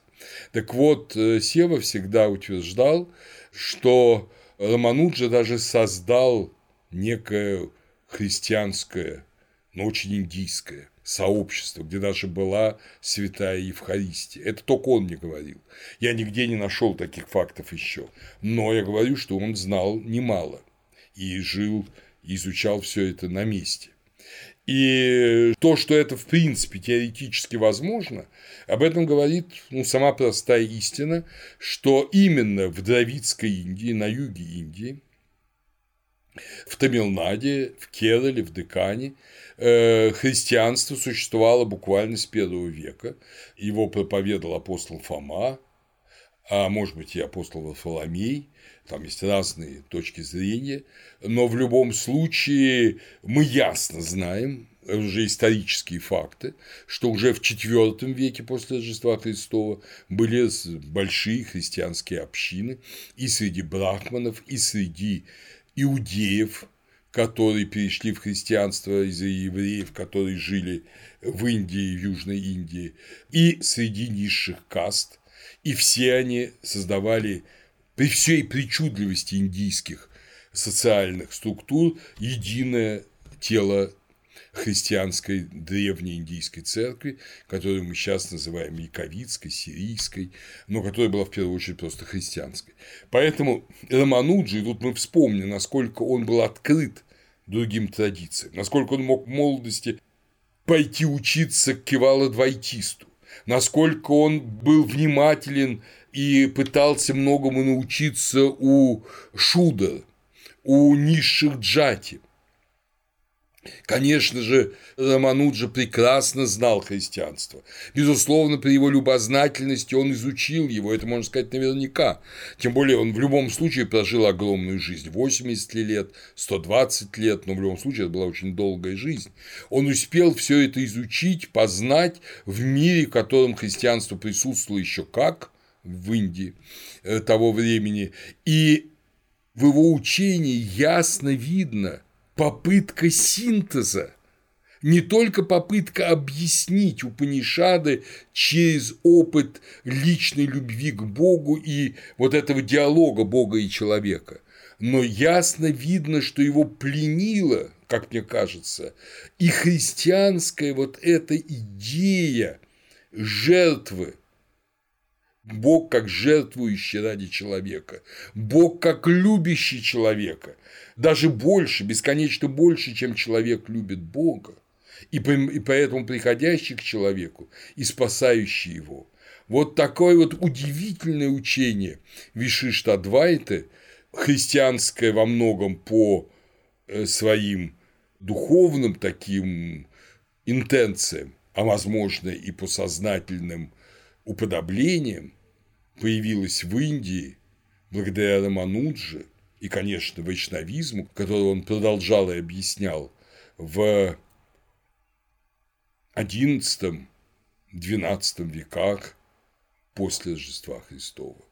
Так вот, э, Сева всегда утверждал, что Рамануджа даже создал некое христианское, но очень индийское сообщество, где даже была святая Евхаристия. Это только он мне говорил. Я нигде не нашел таких фактов еще. Но я говорю, что он знал немало и жил, изучал все это на месте. И то, что это в принципе теоретически возможно, об этом говорит ну, сама простая истина, что именно в Дравидской Индии, на юге Индии, в Тамилнаде, в Керале, в Декане христианство существовало буквально с первого века. Его проповедовал апостол Фома, а может быть и апостол Варфоломей, там есть разные точки зрения, но в любом случае мы ясно знаем, уже исторические факты, что уже в IV веке после Рождества Христова были большие христианские общины и среди брахманов, и среди иудеев, которые перешли в христианство из-за евреев, которые жили в Индии, в Южной Индии, и среди низших каст, и все они создавали при всей причудливости индийских социальных структур единое тело христианской древней индийской церкви, которую мы сейчас называем яковицкой, сирийской, но которая была в первую очередь просто христианской. Поэтому Рамануджи, тут мы вспомним, насколько он был открыт другим традициям, насколько он мог в молодости пойти учиться к кивала-двайтисту, насколько он был внимателен и пытался многому научиться у Шуда, у низших джати – Конечно же, Рамануджа прекрасно знал христианство. Безусловно, при его любознательности он изучил его, это можно сказать наверняка. Тем более он в любом случае прожил огромную жизнь, 80 лет, 120 лет, но в любом случае это была очень долгая жизнь. Он успел все это изучить, познать в мире, в котором христианство присутствовало еще как в Индии э, того времени. И в его учении ясно видно – попытка синтеза, не только попытка объяснить Упанишады через опыт личной любви к Богу и вот этого диалога Бога и человека, но ясно видно, что его пленила, как мне кажется, и христианская вот эта идея жертвы, Бог как жертвующий ради человека, Бог как любящий человека, даже больше, бесконечно больше, чем человек любит Бога, и поэтому приходящий к человеку и спасающий его. Вот такое вот удивительное учение Вишишта Адвайты, христианское во многом по э, своим духовным таким интенциям, а возможно и по сознательным уподоблениям, появилось в Индии благодаря Рамануджи, и, конечно, вайшнавизму, который он продолжал и объяснял в XI-XII веках после Рождества Христова.